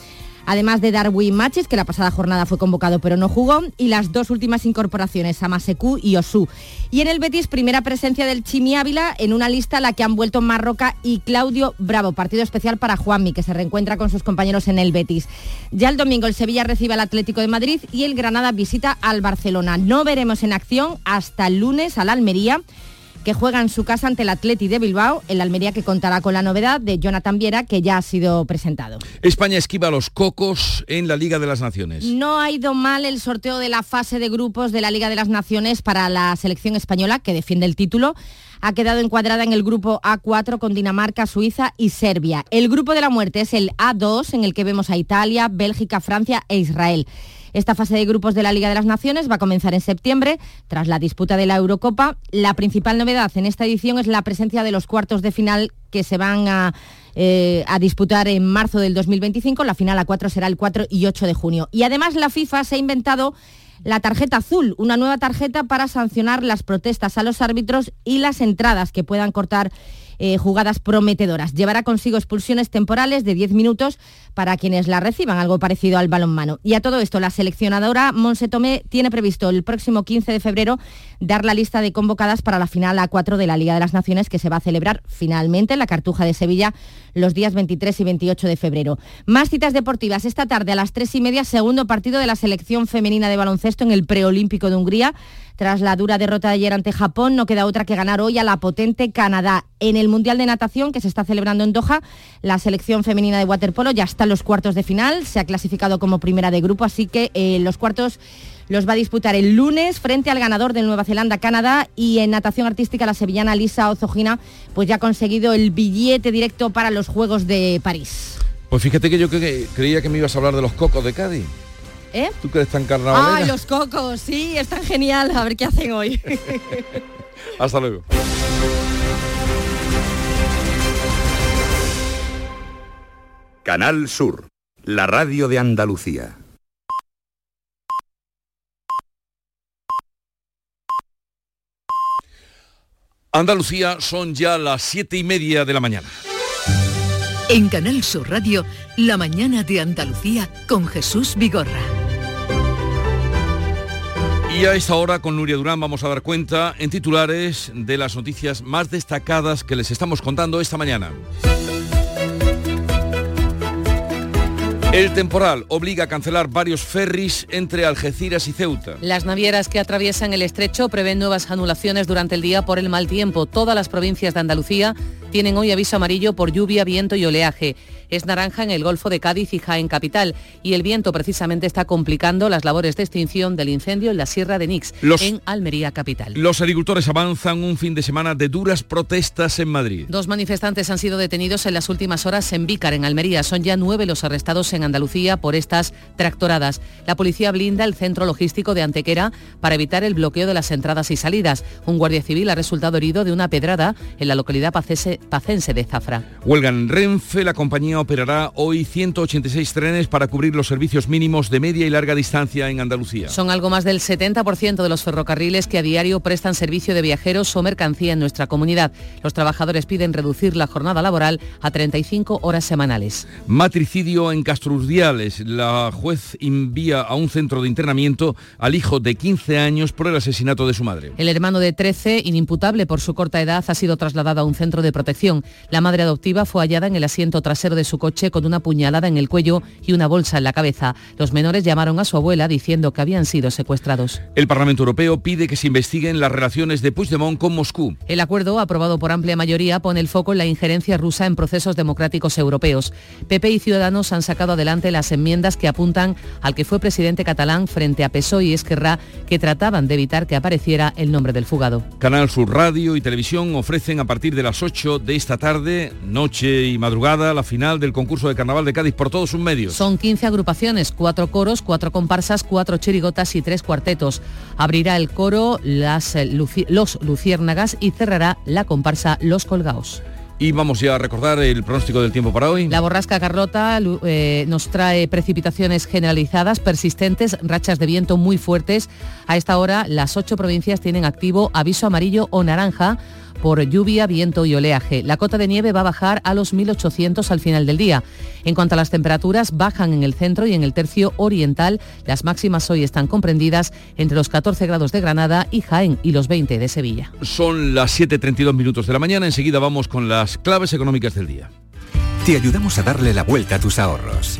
Speaker 33: además de Darwin Machis, que la pasada jornada fue convocado pero no jugó, y las dos últimas incorporaciones, Amaseku y Osu. Y en el Betis, primera presencia del Chimi Ávila en una lista a la que han vuelto Marroca y Claudio Bravo, partido especial para Juanmi, que se reencuentra con sus compañeros en el Betis. Ya el domingo el Sevilla recibe al Atlético de Madrid y el Granada visita al Barcelona. No veremos en acción hasta el lunes al Almería que juega en su casa ante el Atleti de Bilbao, el Almería que contará con la novedad de Jonathan Viera, que ya ha sido presentado.
Speaker 1: España esquiva los cocos en la Liga de las Naciones.
Speaker 33: No ha ido mal el sorteo de la fase de grupos de la Liga de las Naciones para la selección española, que defiende el título ha quedado encuadrada en el grupo A4 con Dinamarca, Suiza y Serbia. El grupo de la muerte es el A2 en el que vemos a Italia, Bélgica, Francia e Israel. Esta fase de grupos de la Liga de las Naciones va a comenzar en septiembre, tras la disputa de la Eurocopa. La principal novedad en esta edición es la presencia de los cuartos de final que se van a, eh, disputar en marzo del 2025. La final a 4 será el 4 y 8 de junio. Y además la FIFA se ha inventado la tarjeta azul, una nueva tarjeta para sancionar las protestas a los árbitros y las entradas que puedan cortar eh, jugadas prometedoras. Llevará consigo expulsiones temporales de 10 minutos para quienes la reciban, algo parecido al balonmano. Y a todo esto, la seleccionadora Monse Tomé tiene previsto el próximo 15 de febrero dar la lista de convocadas para la final A4 de la Liga de las Naciones que se va a celebrar finalmente en la Cartuja de Sevilla los días 23 y 28 de febrero. Más citas deportivas esta tarde a las 3 y media, segundo partido de la selección femenina de baloncesto en el preolímpico de Hungría. Tras la dura derrota de ayer ante Japón, no queda otra que ganar hoy a la potente Canadá. En el Mundial de Natación que se está celebrando en Doha, la selección femenina de waterpolo ya está en los cuartos de final, se ha clasificado como primera de grupo, así que eh, los cuartos los va a disputar el lunes frente al ganador de Nueva Zelanda-Canadá y en natación artística la sevillana Lisa Ozogina pues ya ha conseguido el billete directo para los Juegos de París.
Speaker 1: Pues fíjate que yo creía que me ibas a hablar de los cocos de Cádiz.
Speaker 33: ¿Eh?
Speaker 1: ¿Tú crees tan carnavalera?
Speaker 33: ¡Ay, los cocos! Sí, están genial. A ver qué hacen hoy.
Speaker 1: Hasta luego.
Speaker 34: Canal Sur.
Speaker 35: la radio de Andalucía.
Speaker 1: Andalucía son ya las siete y media de la mañana.
Speaker 2: En Canal Sur Radio, La mañana de Andalucía con Jesús Vigorra.
Speaker 1: Y a esta hora con Nuria Durán vamos a dar cuenta en titulares de las noticias más destacadas que les estamos contando esta mañana. El temporal obliga a cancelar varios ferries entre Algeciras y Ceuta.
Speaker 21: Las navieras que atraviesan el estrecho prevén nuevas anulaciones durante el día por el mal tiempo. Todas las provincias de Andalucía tienen hoy aviso amarillo por lluvia, viento y oleaje. Es naranja en el Golfo de Cádiz y Jaén Capital. Y el viento precisamente está complicando las labores de extinción del incendio en la Sierra de Nix, en Almería Capital.
Speaker 1: Los agricultores avanzan un fin de semana de duras protestas en Madrid.
Speaker 21: Dos manifestantes han sido detenidos en las últimas horas en Vícar, en Almería. Son ya nueve los arrestados en Andalucía por estas tractoradas. La policía blinda el centro logístico de Antequera para evitar el bloqueo de las entradas y salidas. Un guardia civil ha resultado herido de una pedrada en la localidad pacense de Zafra.
Speaker 1: Huelga en Renfe, la compañía operará hoy 186 trenes para cubrir los servicios mínimos de media y larga distancia en Andalucía.
Speaker 21: Son algo más del 70% de los ferrocarriles que a diario prestan servicio de viajeros o mercancía en nuestra comunidad. Los trabajadores piden reducir la jornada laboral a 35 horas semanales.
Speaker 1: Matricidio en Castrurdiales. La juez envía a un centro de internamiento al hijo de 15 años por el asesinato de su madre.
Speaker 21: El hermano de 13, inimputable por su corta edad, ha sido trasladado a un centro de protección. La madre adoptiva fue hallada en el asiento trasero de su coche con una puñalada en el cuello y una bolsa en la cabeza. Los menores llamaron a su abuela diciendo que habían sido secuestrados.
Speaker 1: El Parlamento Europeo pide que se investiguen las relaciones de Puigdemont con Moscú.
Speaker 21: El acuerdo, aprobado por amplia mayoría, pone el foco en la injerencia rusa en procesos democráticos europeos. PP y Ciudadanos han sacado adelante las enmiendas que apuntan al que fue presidente catalán frente a PSOE y Esquerra, que trataban de evitar que apareciera el nombre del fugado.
Speaker 1: Canal Sur Radio y Televisión ofrecen a partir de las 8 de esta tarde, noche y madrugada, la final del concurso de Carnaval de Cádiz por todos sus medios.
Speaker 21: Son 15 agrupaciones, cuatro coros, cuatro comparsas, cuatro chirigotas y tres cuartetos. Abrirá el coro las, eh, luci- Los Luciérnagas y cerrará la comparsa Los Colgaos.
Speaker 1: Y vamos ya a recordar el pronóstico del tiempo para hoy.
Speaker 21: La borrasca Carlota eh, nos trae precipitaciones generalizadas, persistentes, rachas de viento muy fuertes. A esta hora las ocho provincias tienen activo aviso amarillo o naranja por lluvia, viento y oleaje. La cota de nieve va a bajar a los 1800 al final del día. En cuanto a las temperaturas, bajan en el centro y en el tercio oriental. Las máximas hoy están comprendidas entre los 14 grados de Granada y Jaén y los 20 de Sevilla.
Speaker 1: Son las 7.32 minutos de la mañana. Enseguida vamos con las claves económicas del día.
Speaker 36: Te ayudamos a darle la vuelta a tus ahorros.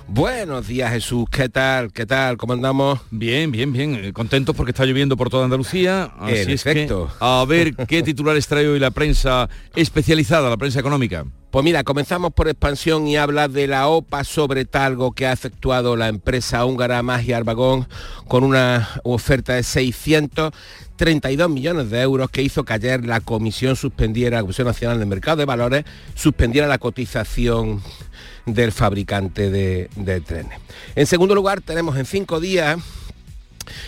Speaker 37: Buenos días Jesús, ¿qué tal? ¿Qué tal? ¿Cómo andamos?
Speaker 1: Bien, bien, bien. Eh, Contentos porque está lloviendo por toda Andalucía. Así
Speaker 37: En
Speaker 1: es que,
Speaker 37: efecto.
Speaker 1: a ver qué titulares trae hoy la prensa especializada, la prensa económica.
Speaker 37: Pues mira, comenzamos por expansión y habla de la OPA sobre talgo que ha efectuado la empresa húngara Magia Arbagón con una oferta de 632 millones de euros que hizo que ayer la Comisión suspendiera, la Comisión Nacional del Mercado de Valores, suspendiera la cotización del fabricante de trenes. En segundo lugar, tenemos en cinco días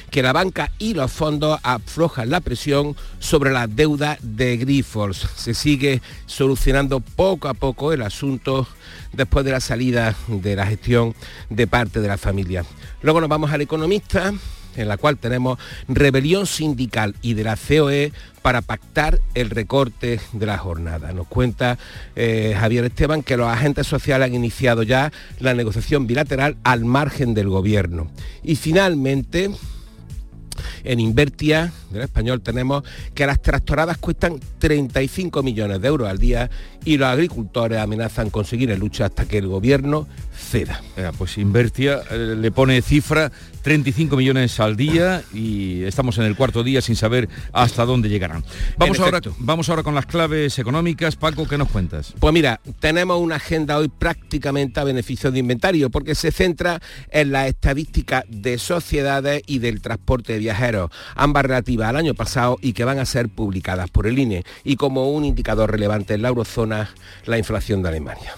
Speaker 37: que la banca y los fondos aflojan la presión sobre la deuda de Grifols. Se sigue solucionando poco a poco el asunto después de la salida de la gestión de parte de la familia. Luego nos vamos al economista, en la cual tenemos rebelión sindical y de la COE para pactar el recorte de la jornada. Nos cuenta eh, Javier Esteban que los agentes sociales han iniciado ya la negociación bilateral al margen del gobierno. Y finalmente, En Invertia, del español, tenemos que las tractoradas cuestan 35 millones de euros al día y los agricultores amenazan con seguir en lucha hasta que el gobierno ceda.
Speaker 1: pues Invertia eh, le pone cifra 35 millones al día y estamos en el cuarto día sin saber hasta dónde llegarán. Vamos, ahora, vamos ahora con las claves económicas. Paco, ¿qué nos cuentas?
Speaker 37: Pues mira, tenemos una agenda hoy prácticamente a beneficio de inventario porque se centra en la estadística de sociedades y del transporte de viajeros, ambas relativas al año pasado y que van a ser publicadas por el INE y como un indicador relevante en la eurozona, la inflación de Alemania.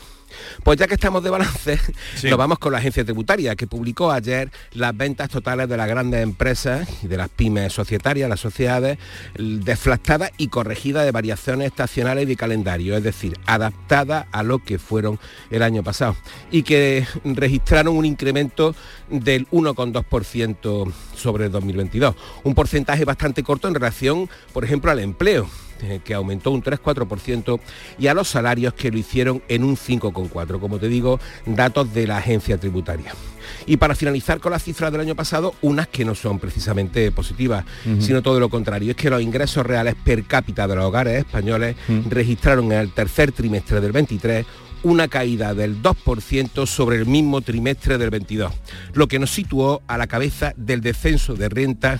Speaker 37: Pues ya que estamos de balance, nos vamos con la agencia tributaria, que publicó ayer las ventas totales de las grandes empresas y de las pymes societarias, las sociedades, deflactadas y corregidas de variaciones estacionales y de calendario, es decir, adaptadas a lo que fueron el año pasado, y que registraron un incremento del 1,2% sobre el 2022, un porcentaje bastante corto en relación, por ejemplo, al empleo eh, que aumentó un 3-4%, y a los salarios que lo hicieron en un 5,4%, como te digo, datos de la agencia tributaria. Y para finalizar con las cifras del año pasado, unas que no son precisamente positivas, sino todo lo contrario, es que los ingresos reales per cápita de los hogares españoles registraron en el tercer trimestre del 23 una caída del 2% sobre el mismo trimestre del 22, lo que nos situó a la cabeza del descenso de renta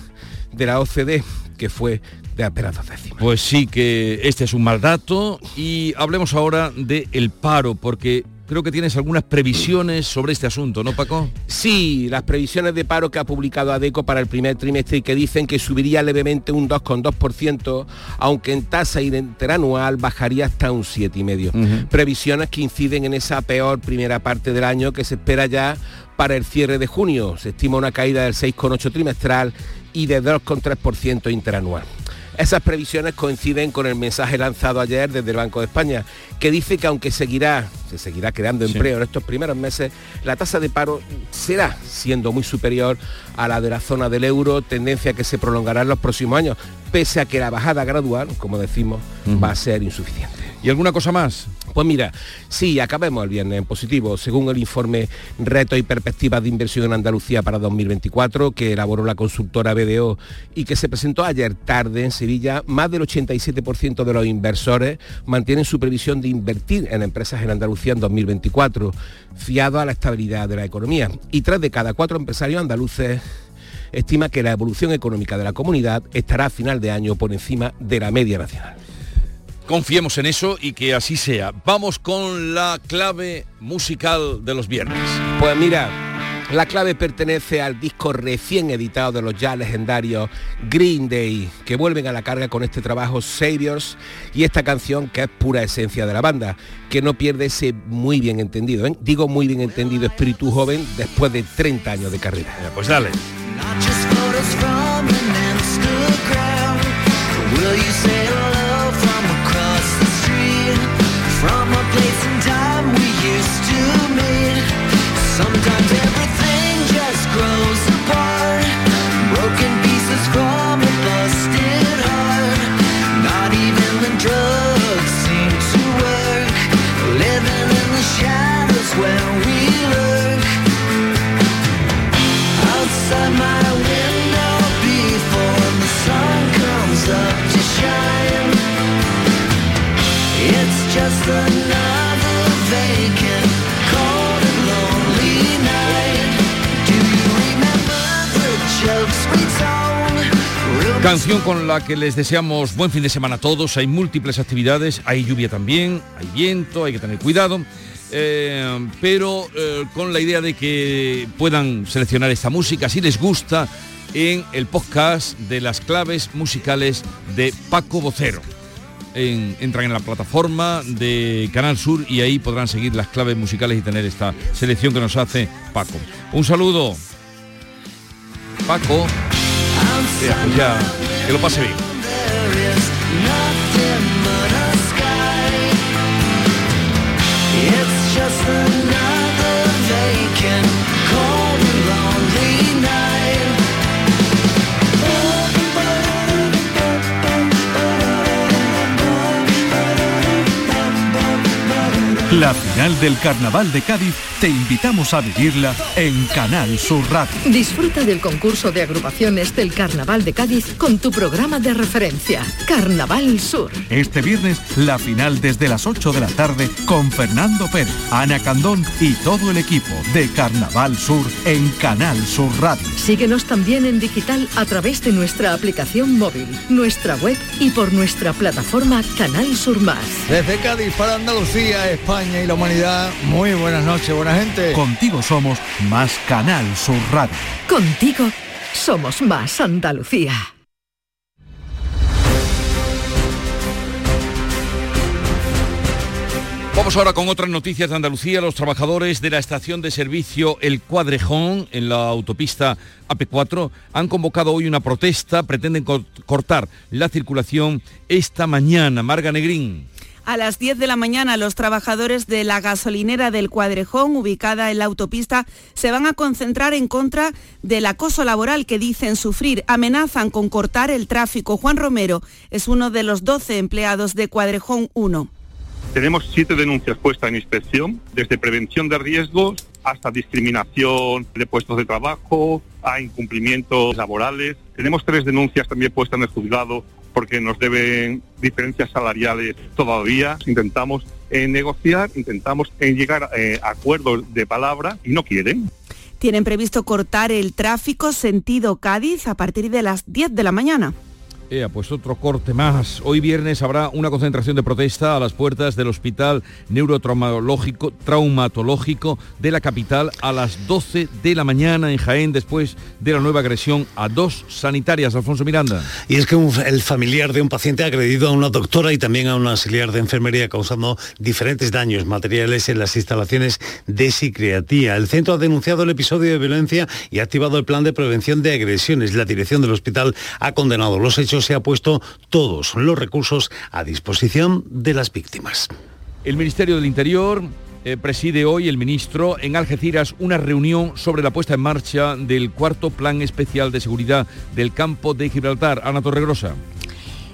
Speaker 37: de la OCDE, que fue de apenas dos décimas.
Speaker 1: Pues sí que este es un mal dato y hablemos ahora del el paro, porque creo que tienes algunas previsiones sobre este asunto, ¿no, Paco?
Speaker 37: Sí, las previsiones de paro que ha publicado ADECO para el primer trimestre y que dicen que subiría levemente un 2,2%, aunque en tasa interanual bajaría hasta un 7,5%. Previsiones que inciden en esa peor primera parte del año que se espera ya para el cierre de junio. Se estima una caída del 6,8 trimestral y de 2,3% interanual. Esas previsiones coinciden con el mensaje lanzado ayer desde el Banco de España, que dice que aunque seguirá, se seguirá creando empleo en estos primeros meses, la tasa de paro será siendo muy superior a la de la zona del euro, tendencia que se prolongará en los próximos años, pese a que la bajada gradual, como decimos, va a ser insuficiente.
Speaker 1: ¿Y alguna cosa más?
Speaker 37: Pues mira, sí, acabemos el viernes en positivo, según el informe Retos y Perspectivas de Inversión en Andalucía para 2024, que elaboró la consultora BDO y que se presentó ayer tarde en Sevilla, más del 87% de los inversores mantienen su previsión de invertir en empresas en Andalucía en 2024, fiado a la estabilidad de la economía. Y tres de cada cuatro empresarios andaluces estima que la evolución económica de la comunidad estará a final de año por encima de la media nacional.
Speaker 1: Confiemos en eso y que así sea. Vamos con la clave musical de los viernes.
Speaker 37: Pues mira, la clave pertenece al disco recién editado de los ya legendarios Green Day, que vuelven a la carga con este trabajo Saviors y esta canción que es pura esencia de la banda, que no pierde ese muy bien entendido, ¿eh? digo muy bien entendido espíritu joven después de 30 años de carrera.
Speaker 1: Pues dale. sometimes Canción con la que les deseamos buen fin de semana a todos. Hay múltiples actividades, hay lluvia también, hay viento, hay que tener cuidado. Eh, pero eh, con la idea de que puedan seleccionar esta música si les gusta en el podcast de las claves musicales de Paco Vocero. entran en la plataforma de Canal Sur y ahí podrán seguir las claves musicales y tener esta selección que nos hace Paco. Un saludo. Paco. Pues ya, que lo pase bien.
Speaker 38: La final del Carnaval de Cádiz te invitamos a vivirla en Canal Sur Radio.
Speaker 2: Disfruta del concurso de agrupaciones del Carnaval de Cádiz con tu programa de referencia, Carnaval Sur.
Speaker 38: Este viernes, la final desde las 8 de la tarde con Fernando Pérez, Ana Candón y todo el equipo de Carnaval Sur en Canal Sur Radio.
Speaker 2: Síguenos también en digital a través de nuestra aplicación móvil, nuestra web y por nuestra plataforma Canal Sur Más.
Speaker 39: Desde Cádiz para Andalucía, España y la humanidad, muy buenas noches, buena gente.
Speaker 38: Contigo somos más Canal Sur Radio.
Speaker 2: Contigo somos más Andalucía.
Speaker 1: Vamos ahora con otras noticias de Andalucía. Los trabajadores de la estación de servicio El Cuadrejón en la autopista AP4 han convocado hoy una protesta. Pretenden cortar la circulación esta mañana. Marga Negrín.
Speaker 8: A las 10 de la mañana los trabajadores de la gasolinera del Cuadrejón, ubicada en la autopista, se van a concentrar en contra del acoso laboral que dicen sufrir. Amenazan con cortar el tráfico. Juan Romero es uno de los 12 empleados de Cuadrejón 1.
Speaker 40: Tenemos siete denuncias puestas en inspección, desde prevención de riesgos hasta discriminación de puestos de trabajo, a incumplimientos laborales. Tenemos tres denuncias también puestas en el juzgado porque nos deben diferencias salariales todavía. Intentamos eh, negociar, intentamos eh, llegar eh, a acuerdos de palabra y no quieren.
Speaker 8: Tienen previsto cortar el tráfico sentido Cádiz a partir de las 10 de la mañana.
Speaker 1: Eh, pues otro corte más. Hoy viernes habrá una concentración de protesta a las puertas del Hospital Neurotraumatológico traumatológico de la capital a las 12 de la mañana en Jaén después de la nueva agresión a dos sanitarias. Alfonso Miranda.
Speaker 13: Y es que el familiar de un paciente ha agredido a una doctora y también a una auxiliar de enfermería causando diferentes daños materiales en las instalaciones de psiquiatría. El centro ha denunciado el episodio de violencia y ha activado el plan de prevención de agresiones. La dirección del hospital ha condenado los hechos se ha puesto todos los recursos a disposición de las víctimas.
Speaker 1: El Ministerio del Interior eh, preside hoy el ministro en Algeciras una reunión sobre la puesta en marcha del cuarto plan especial de seguridad del campo de Gibraltar. Ana Torregrosa.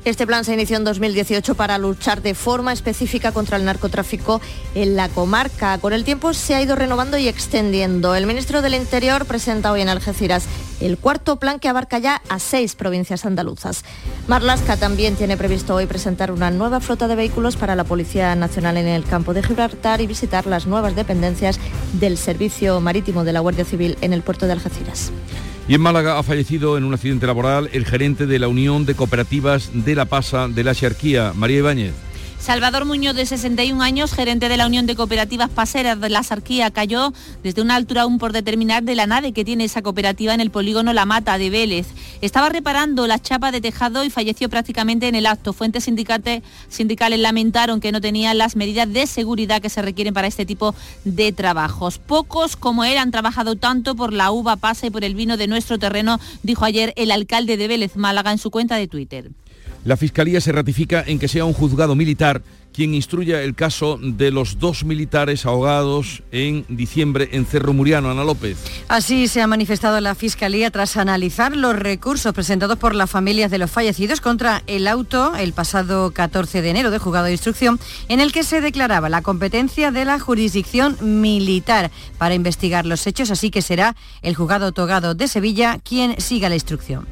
Speaker 7: Este plan se inició en 2018 para luchar de forma específica contra el narcotráfico en la comarca. Con el tiempo se ha ido renovando y extendiendo. El ministro del Interior presenta hoy en Algeciras el cuarto plan que abarca ya a seis provincias andaluzas. Marlasca también tiene previsto hoy presentar una nueva flota de vehículos para la Policía Nacional en el campo de Gibraltar y visitar las nuevas dependencias del Servicio Marítimo de la Guardia Civil en el puerto de Algeciras.
Speaker 1: Y en Málaga ha fallecido en un accidente laboral el gerente de la Unión de Cooperativas de La Pasa de la Xarquía, María Ibáñez.
Speaker 12: Salvador Muñoz, de 61 años, gerente de la Unión de Cooperativas Paseras de la Sarquía, cayó desde una altura aún por determinar de la nave que tiene esa cooperativa en el polígono La Mata de Vélez. Estaba reparando la chapa de tejado y falleció prácticamente en el acto. Fuentes sindicales lamentaron que no tenían las medidas de seguridad que se requieren para este tipo de trabajos. Pocos como él han trabajado tanto por la uva pasa y por el vino de nuestro terreno, dijo ayer el alcalde de Vélez Málaga en su cuenta de Twitter.
Speaker 1: La Fiscalía se ratifica en que sea un juzgado militar quien instruya el caso de los dos militares ahogados en diciembre en Cerro Muriano. Ana López.
Speaker 7: Así se ha manifestado la Fiscalía tras analizar los recursos presentados por las familias de los fallecidos contra el auto el pasado 14 de enero de juzgado de instrucción, en el que se declaraba la competencia de la jurisdicción militar para investigar los hechos, así que será el juzgado togado de Sevilla quien siga la instrucción.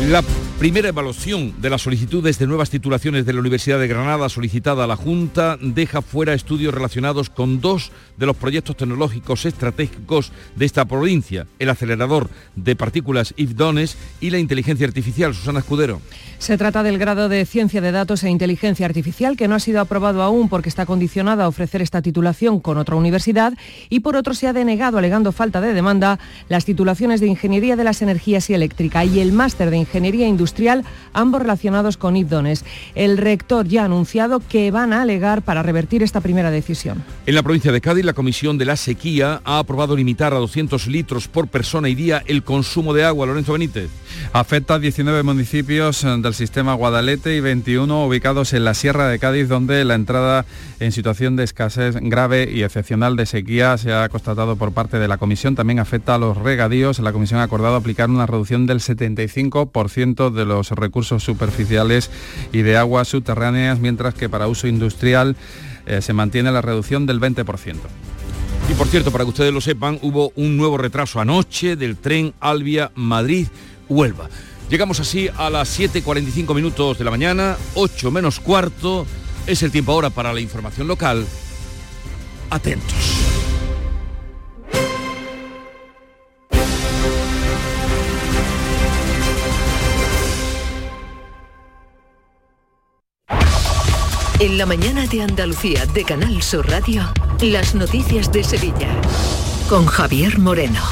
Speaker 1: La primera evaluación de las solicitudes de nuevas titulaciones de la Universidad de Granada solicitada a la Junta deja fuera estudios relacionados con dos de los proyectos tecnológicos estratégicos de esta provincia, el acelerador de partículas IFDONES y la inteligencia artificial. Susana Escudero.
Speaker 14: Se trata del grado de ciencia de datos e inteligencia artificial que no ha sido aprobado aún porque está condicionada a ofrecer esta titulación con otra universidad y por otro se ha denegado alegando falta de demanda las titulaciones de Ingeniería de las Energías y Eléctrica y el máster de Ingeniería Industrial, ambos relacionados con IPDONES. El rector ya ha anunciado que van a alegar para revertir esta primera decisión.
Speaker 1: En la provincia de Cádiz, la Comisión de la Sequía ha aprobado limitar a 200 litros por persona y día el consumo de agua. Lorenzo Benítez.
Speaker 32: Afecta a 19 municipios del sistema Guadalete y 21 ubicados en la Sierra de Cádiz, donde la entrada en situación de escasez grave y excepcional de sequía se ha constatado por parte de la Comisión. También afecta a los regadíos. La Comisión ha acordado aplicar una reducción del 75% de los recursos superficiales y de aguas subterráneas, mientras que para uso industrial
Speaker 41: eh, se mantiene la reducción del 20%.
Speaker 1: Y por cierto, para que ustedes lo sepan, hubo un nuevo retraso anoche del tren Albia Madrid-Huelva. Llegamos así a las 7.45 minutos de la mañana, 8 menos cuarto. Es el tiempo ahora para la información local. Atentos.
Speaker 2: En la mañana de Andalucía de Canal Sur Radio, las noticias de Sevilla. Con Javier Moreno.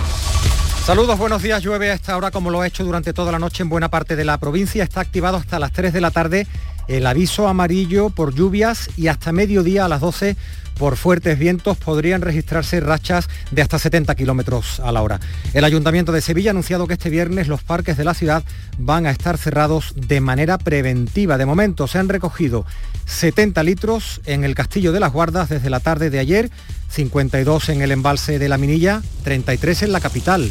Speaker 11: Saludos, buenos días. Llueve a esta hora como lo ha hecho durante toda la noche en buena parte de la provincia. Está activado hasta las 3 de la tarde el aviso amarillo por lluvias y hasta mediodía a las 12 por fuertes vientos podrían registrarse rachas de hasta 70 kilómetros a la hora. El Ayuntamiento de Sevilla ha anunciado que este viernes los parques de la ciudad van a estar cerrados de manera preventiva. De momento se han recogido 70 litros en el Castillo de las Guardas desde la tarde de ayer, 52 en el embalse de la Minilla, 33 en la capital.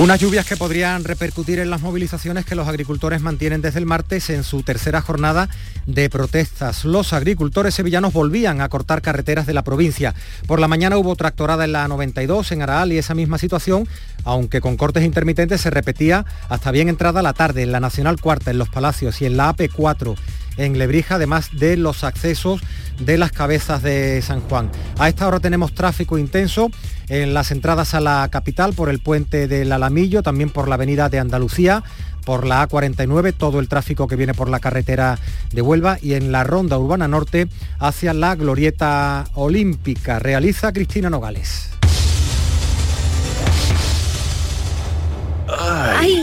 Speaker 11: Unas lluvias que podrían repercutir en las movilizaciones que los agricultores mantienen desde el martes en su tercera jornada de protestas. Los agricultores sevillanos volvían a cortar carreteras de la provincia. Por la mañana hubo tractorada en la 92 en Araal y esa misma situación, aunque con cortes intermitentes, se repetía hasta bien entrada la tarde en la Nacional Cuarta, en Los Palacios y en la AP4 en Lebrija, además de los accesos de las cabezas de San Juan. A esta hora tenemos tráfico intenso en las entradas a la capital por el puente del Alamillo, también por la avenida de Andalucía, por la A49, todo el tráfico que viene por la carretera de Huelva y en la ronda urbana norte hacia la glorieta olímpica. Realiza Cristina Nogales.
Speaker 42: Ay.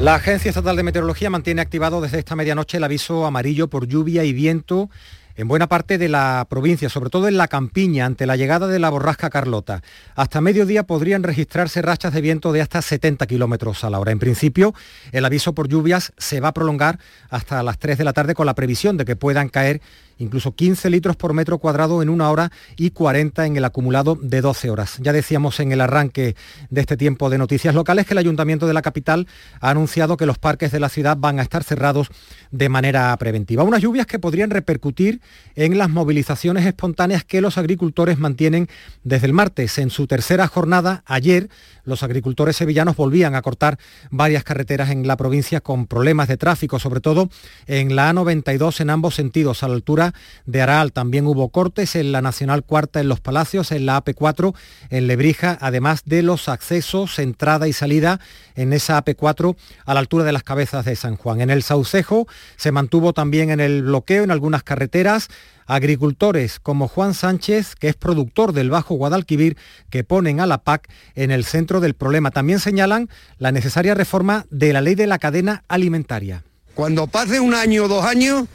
Speaker 11: La Agencia Estatal de Meteorología mantiene activado desde esta medianoche el aviso amarillo por lluvia y viento en buena parte de la provincia, sobre todo en la campiña, ante la llegada de la borrasca Carlota. Hasta mediodía podrían registrarse rachas de viento de hasta 70 kilómetros a la hora. En principio, el aviso por lluvias se va a prolongar hasta las 3 de la tarde con la previsión de que puedan caer incluso 15 litros por metro cuadrado en una hora y 40 en el acumulado de 12 horas. Ya decíamos en el arranque de este tiempo de noticias locales que el Ayuntamiento de la capital ha anunciado que los parques de la ciudad van a estar cerrados de manera preventiva. Unas lluvias que podrían repercutir en las movilizaciones espontáneas que los agricultores mantienen desde el martes. En su tercera jornada, ayer, los agricultores sevillanos volvían a cortar varias carreteras en la provincia con problemas de tráfico, sobre todo en la A92 en ambos sentidos, a la altura de Aral. También hubo cortes en la Nacional Cuarta en Los Palacios, en la AP4 en Lebrija, además de los accesos, entrada y salida en esa AP4 a la altura de las cabezas de San Juan. En el Saucejo se mantuvo también en el bloqueo en algunas carreteras agricultores como Juan Sánchez, que es productor del Bajo Guadalquivir, que ponen a la PAC en el centro del problema. También señalan la necesaria reforma de la ley de la cadena alimentaria.
Speaker 43: Cuando pase un año o dos años,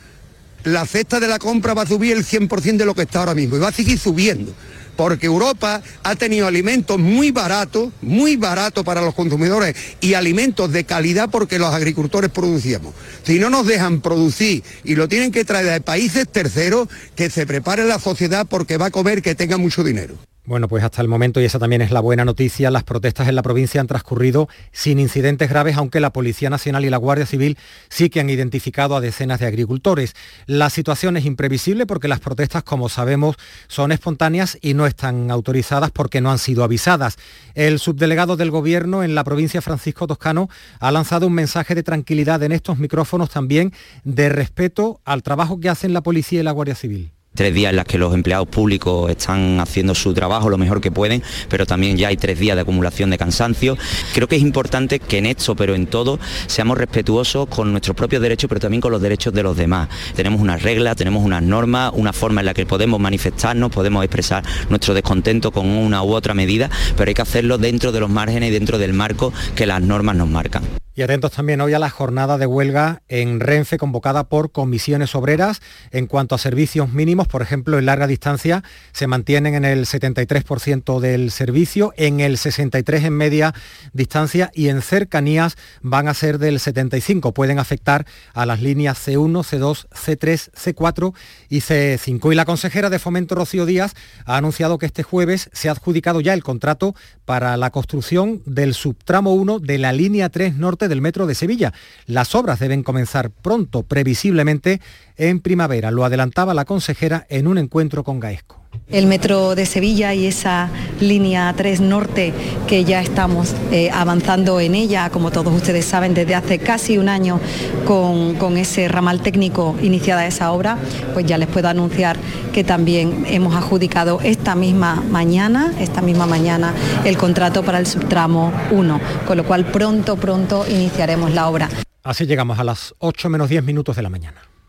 Speaker 43: la cesta de la compra va a subir el 100% de lo que está ahora mismo y va a seguir subiendo. Porque Europa ha tenido alimentos muy baratos, muy baratos para los consumidores y alimentos de calidad porque los agricultores producíamos. Si no nos dejan producir y lo tienen que traer de países terceros, que se prepare la sociedad porque va a comer que tenga mucho dinero.
Speaker 11: Bueno, pues hasta el momento, y esa también es la buena noticia, las protestas en la provincia han transcurrido sin incidentes graves, aunque la Policía Nacional y la Guardia Civil sí que han identificado a decenas de agricultores. La situación es imprevisible porque las protestas, como sabemos, son espontáneas y no están autorizadas porque no han sido avisadas. El subdelegado del Gobierno en la provincia, Francisco Toscano, ha lanzado un mensaje de tranquilidad en estos micrófonos también de respeto al trabajo que hacen la Policía y la Guardia Civil
Speaker 44: tres días en las que los empleados públicos están haciendo su trabajo lo mejor que pueden, pero también ya hay tres días de acumulación de cansancio. Creo que es importante que en esto, pero en todo, seamos respetuosos con nuestros propios derechos, pero también con los derechos de los demás. Tenemos unas reglas, tenemos unas normas, una forma en la que podemos manifestarnos, podemos expresar nuestro descontento con una u otra medida, pero hay que hacerlo dentro de los márgenes y dentro del marco que las normas nos marcan.
Speaker 11: Y atentos también hoy a la jornada de huelga en Renfe convocada por comisiones obreras. En cuanto a servicios mínimos, por ejemplo, en larga distancia se mantienen en el 73% del servicio, en el 63% en media distancia y en cercanías van a ser del 75%. Pueden afectar a las líneas C1, C2, C3, C4 y C5. Y la consejera de Fomento Rocío Díaz ha anunciado que este jueves se ha adjudicado ya el contrato para la construcción del subtramo 1 de la línea 3 norte del Metro de Sevilla. Las obras deben comenzar pronto, previsiblemente en primavera. Lo adelantaba la consejera en un encuentro con Gaesco.
Speaker 45: El metro de Sevilla y esa línea 3 norte que ya estamos eh, avanzando en ella, como todos ustedes saben, desde hace casi un año con, con, ese ramal técnico iniciada esa obra, pues ya les puedo anunciar que también hemos adjudicado esta misma mañana, esta misma mañana, el contrato para el subtramo 1, con lo cual pronto, pronto iniciaremos la obra.
Speaker 11: Así llegamos a las 8 menos 10 minutos de la mañana.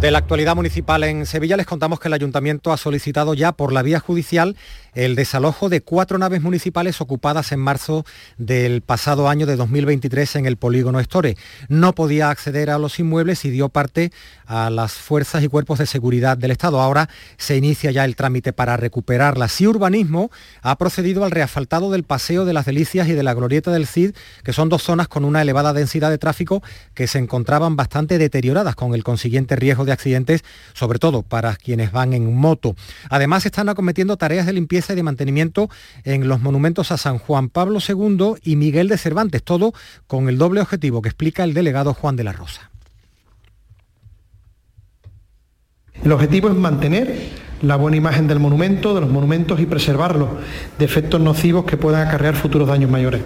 Speaker 11: De la actualidad municipal en Sevilla les contamos que el ayuntamiento ha solicitado ya por la vía judicial el desalojo de cuatro naves municipales ocupadas en marzo del pasado año de 2023 en el polígono Estore. No podía acceder a los inmuebles y dio parte a las fuerzas y cuerpos de seguridad del Estado. Ahora se inicia ya el trámite para recuperarlas. Y Urbanismo ha procedido al reasfaltado del Paseo de las Delicias y de la Glorieta del Cid, que son dos zonas con una elevada densidad de tráfico que se encontraban bastante deterioradas con el consiguiente riesgo de accidentes, sobre todo para quienes van en moto. Además, están acometiendo tareas de limpieza y de mantenimiento en los monumentos a San Juan Pablo II y Miguel de Cervantes, todo con el doble objetivo que explica el delegado Juan de la Rosa.
Speaker 46: El objetivo es mantener la buena imagen del monumento, de los monumentos y preservarlos de efectos nocivos que puedan acarrear futuros daños mayores.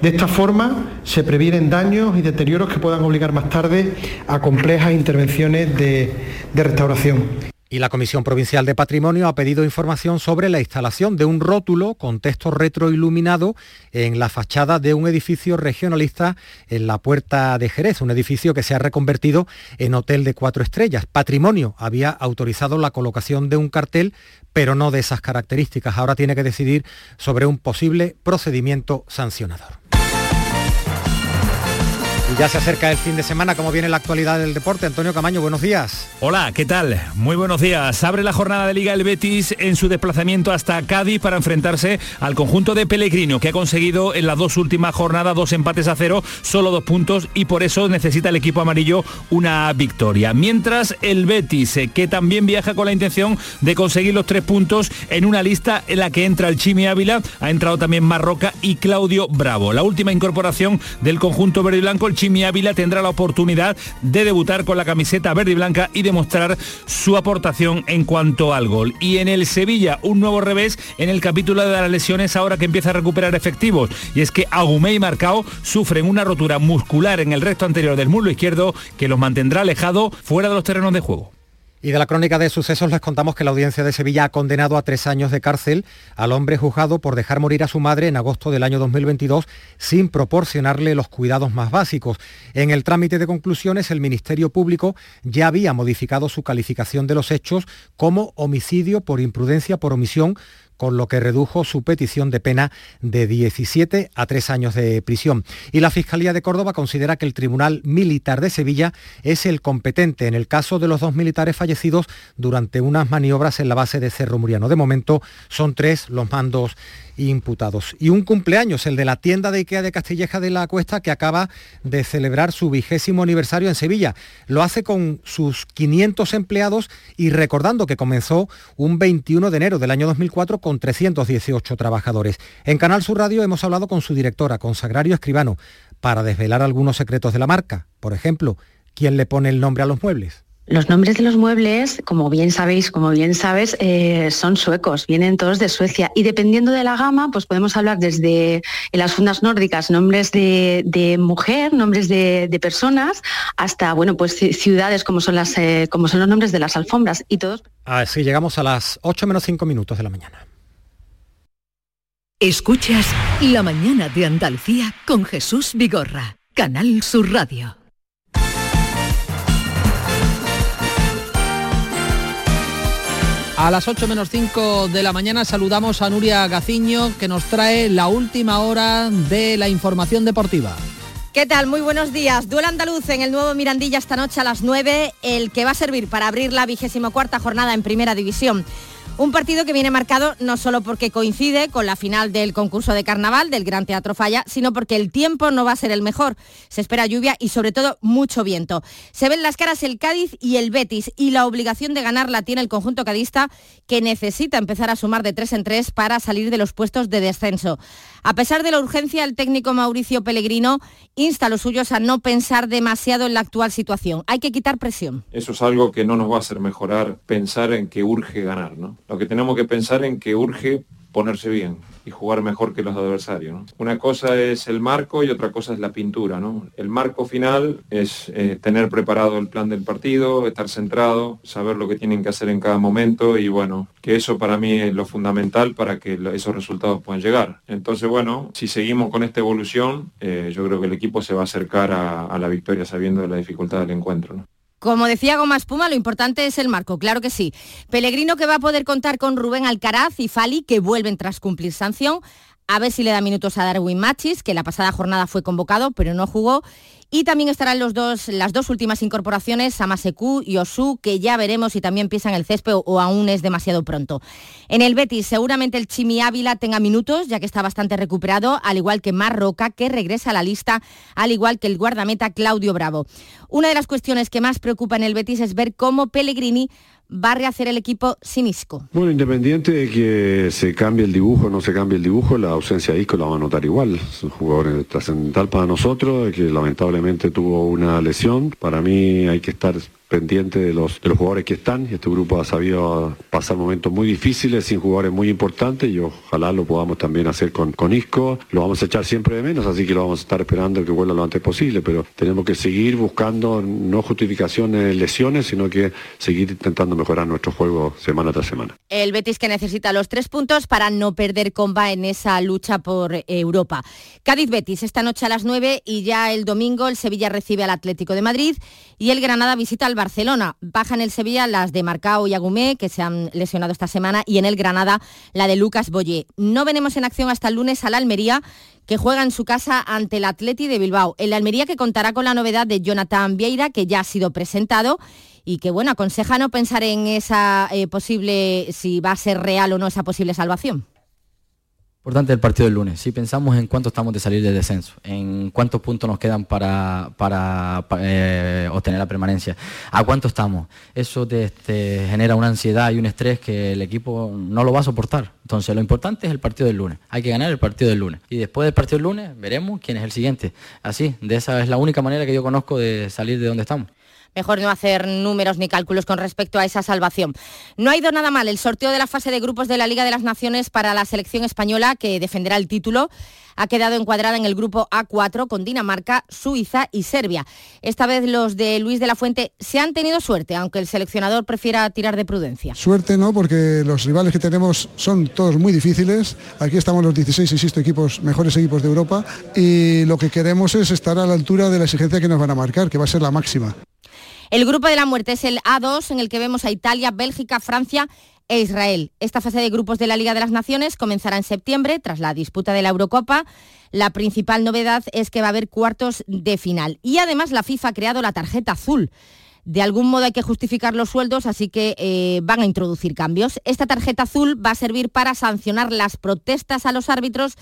Speaker 46: De esta forma se previenen daños y deterioros que puedan obligar más tarde a complejas intervenciones de, de restauración.
Speaker 11: Y la Comisión Provincial de Patrimonio ha pedido información sobre la instalación de un rótulo con texto retroiluminado en la fachada de un edificio regionalista en la Puerta de Jerez, un edificio que se ha reconvertido en hotel de cuatro estrellas. Patrimonio había autorizado la colocación de un cartel, pero no de esas características. Ahora tiene que decidir sobre un posible procedimiento sancionador. Ya se acerca el fin de semana, como viene la actualidad del deporte. Antonio Camaño, buenos días.
Speaker 47: Hola, ¿qué tal? Muy buenos días. Abre la jornada de Liga el Betis en su desplazamiento hasta Cádiz para enfrentarse al conjunto de Pellegrino, que ha conseguido en las dos últimas jornadas dos empates a cero, solo dos puntos y por eso necesita el equipo amarillo una victoria. Mientras el Betis, eh, que también viaja con la intención de conseguir los tres puntos en una lista en la que entra el Chimi Ávila, ha entrado también Marroca y Claudio Bravo. La última incorporación del conjunto verde y blanco, Chimi Ávila tendrá la oportunidad de debutar con la camiseta verde y blanca y demostrar su aportación en cuanto al gol. Y en el Sevilla, un nuevo revés en el capítulo de las lesiones ahora que empieza a recuperar efectivos. Y es que Agumé y Marcao sufren una rotura muscular en el resto anterior del muslo izquierdo que los mantendrá alejado fuera de los terrenos de juego.
Speaker 11: Y de la crónica de sucesos les contamos que la audiencia de Sevilla ha condenado a tres años de cárcel al hombre juzgado por dejar morir a su madre en agosto del año 2022 sin proporcionarle los cuidados más básicos. En el trámite de conclusiones, el Ministerio Público ya había modificado su calificación de los hechos como homicidio por imprudencia por omisión con lo que redujo su petición de pena de 17 a 3 años de prisión. Y la Fiscalía de Córdoba considera que el Tribunal Militar de Sevilla es el competente en el caso de los dos militares fallecidos durante unas maniobras en la base de Cerro Muriano. De momento son tres los mandos imputados. Y un cumpleaños, el de la tienda de Ikea de Castilleja de la Cuesta, que acaba de celebrar su vigésimo aniversario en Sevilla. Lo hace con sus 500 empleados y recordando que comenzó un 21 de enero del año 2004 con 318 trabajadores. En Canal Sur Radio hemos hablado con su directora, con Sagrario Escribano, para desvelar algunos secretos de la marca. Por ejemplo, ¿quién le pone el nombre a los muebles?
Speaker 48: Los nombres de los muebles, como bien sabéis, como bien sabes, eh, son suecos, vienen todos de Suecia. Y dependiendo de la gama, pues podemos hablar desde en las fundas nórdicas nombres de, mujer, nombres de, personas, hasta bueno, pues ciudades como son las eh, como son los nombres de las alfombras y todos.
Speaker 11: Así llegamos a las 8 menos 5 minutos de la mañana.
Speaker 2: Escuchas La mañana de Andalucía con Jesús Vigorra, Canal Sur Radio.
Speaker 49: A las 8 menos 5 de la mañana saludamos a Nuria Gaciño que nos trae la última hora de la información deportiva.
Speaker 33: ¿Qué tal? Muy buenos días. Duelo andaluz en el nuevo Mirandilla esta noche a las 9, el que va a servir para abrir la vigésimo cuarta jornada en Primera División. Un partido que viene marcado no solo porque coincide con la final del concurso de carnaval del Gran Teatro Falla, sino porque el tiempo no va a ser el mejor. Se espera lluvia y sobre todo mucho viento. Se ven las caras el Cádiz y el Betis y la obligación de ganar la tiene el conjunto cadista que necesita empezar a sumar de tres en tres para salir de los puestos de descenso. A pesar de la urgencia, el técnico Mauricio Pellegrino insta a los suyos a no pensar demasiado en la actual situación. Hay que quitar presión.
Speaker 50: Eso es algo que no nos va a hacer mejorar pensar en que urge ganar. ¿no? Lo que tenemos que pensar en que urge ponerse bien y jugar mejor que los adversarios. Una cosa es el marco y otra cosa es la pintura. ¿no? El marco final es eh, tener preparado el plan del partido, estar centrado, saber lo que tienen que hacer en cada momento y bueno, que eso para mí es lo fundamental para que esos resultados puedan llegar. Entonces bueno, si seguimos con esta evolución, eh, yo creo que el equipo se va a acercar a, la victoria sabiendo de la dificultad del encuentro.
Speaker 33: Como decía Goma Espuma, lo importante es el marco, claro que sí. Pellegrino que va a poder contar con Rubén Alcaraz y Fali, que vuelven tras cumplir sanción. A ver si le da minutos a Darwin Machis, que la pasada jornada fue convocado, pero no jugó. Y también estarán los dos, las dos últimas incorporaciones, Samaseku y Osu, que ya veremos si también piensan el césped o, aún es demasiado pronto. En el Betis, seguramente el Chimi Ávila tenga minutos, ya que está bastante recuperado, al igual que Mar Roca, que regresa a la lista, al igual que el guardameta Claudio Bravo. Una de las cuestiones que más preocupa en el Betis es ver cómo Pellegrini va a rehacer el equipo sin Isco.
Speaker 51: Bueno, independiente de que se cambie el dibujo o no se cambie el dibujo, la ausencia de Isco la va a notar igual. Es un jugador trascendental para nosotros, que lamentablemente tuvo una lesión. Para mí hay que estar pendiente de los, de los jugadores que están. Este grupo ha sabido pasar momentos muy difíciles sin jugadores muy importantes y ojalá lo podamos también hacer con, con Isco. Lo vamos a echar siempre de menos, así que lo vamos a estar esperando que vuelva lo antes posible, pero tenemos que seguir buscando no justificaciones lesiones, sino que seguir intentando mejorar nuestro juego semana tras semana.
Speaker 33: El Betis que necesita los tres puntos para no perder comba en esa lucha por Europa. Cádiz-Betis esta noche a las 9 y ya el domingo el Sevilla recibe al Atlético de Madrid y el Granada visita al Barcelona. Bajan el Sevilla las de Marcao y Agumé, que se han lesionado esta semana, y en el Granada la de Lucas Boyé. No venemos en acción hasta el lunes al Almería, que juega en su casa ante el Atleti de Bilbao. El Almería que contará con la novedad de Jonathan Vieira, que ya ha sido presentado y que, bueno, aconseja no pensar en esa eh, posible, si va a ser real o no esa posible salvación
Speaker 52: importante el partido del lunes. Si pensamos en cuánto estamos de salir del descenso, en cuántos puntos nos quedan para, para, eh, obtener la permanencia, a cuánto estamos, eso te, genera una ansiedad y un estrés que el equipo no lo va a soportar. Entonces lo importante es el partido del lunes. Hay que ganar el partido del lunes. Y después del partido del lunes veremos quién es el siguiente. Así, de esa es la única manera que yo conozco de salir de donde estamos
Speaker 33: mejor no hacer números ni cálculos con respecto a esa salvación. No ha ido nada mal el sorteo de la fase de grupos de la Liga de las Naciones para la selección española que defenderá el título. Ha quedado encuadrada en el grupo A4 con Dinamarca, Suiza y Serbia. Esta vez los de Luis de la Fuente se han tenido suerte, aunque el seleccionador prefiera tirar de prudencia.
Speaker 53: Suerte no, porque los rivales que tenemos son todos muy difíciles. Aquí estamos los 16, insisto, equipos, mejores equipos de Europa y lo que queremos es estar a la altura de la exigencia que nos van a marcar, que va a ser la máxima.
Speaker 33: El grupo de la muerte es el A2 en el que vemos a Italia, Bélgica, Francia e Israel. Esta fase de grupos de la Liga de las Naciones comenzará en septiembre tras la disputa de la Eurocopa. La principal novedad es que va a haber cuartos de final. Y además la FIFA ha creado la tarjeta azul De algún modo hay que justificar los sueldos, así que eh, van a introducir cambios. Esta tarjeta azul va a servir para sancionar las protestas a los árbitros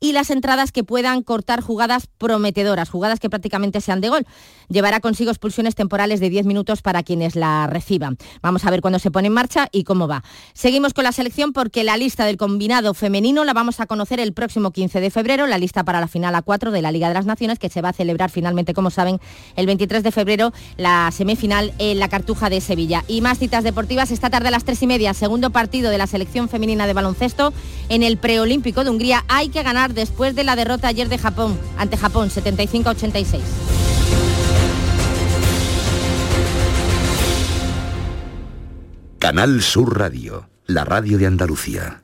Speaker 33: y las entradas que puedan cortar jugadas prometedoras, jugadas que prácticamente sean de gol. Llevará consigo expulsiones temporales de 10 minutos para quienes la reciban. Vamos a ver cuándo se pone en marcha y cómo va. Seguimos con la selección porque la lista del combinado femenino la vamos a conocer el próximo 15 de febrero, la lista para la final A4 de la Liga de las Naciones que se va a celebrar finalmente, como saben, el 23 de febrero, la semifinal en la Cartuja de Sevilla. Y más citas deportivas esta tarde a las 3 y media, segundo partido de la selección femenina de baloncesto en el preolímpico de Hungría. Hay que ganar después de la derrota ayer de Japón ante Japón 75-86.
Speaker 54: Canal Sur Radio, la radio de Andalucía.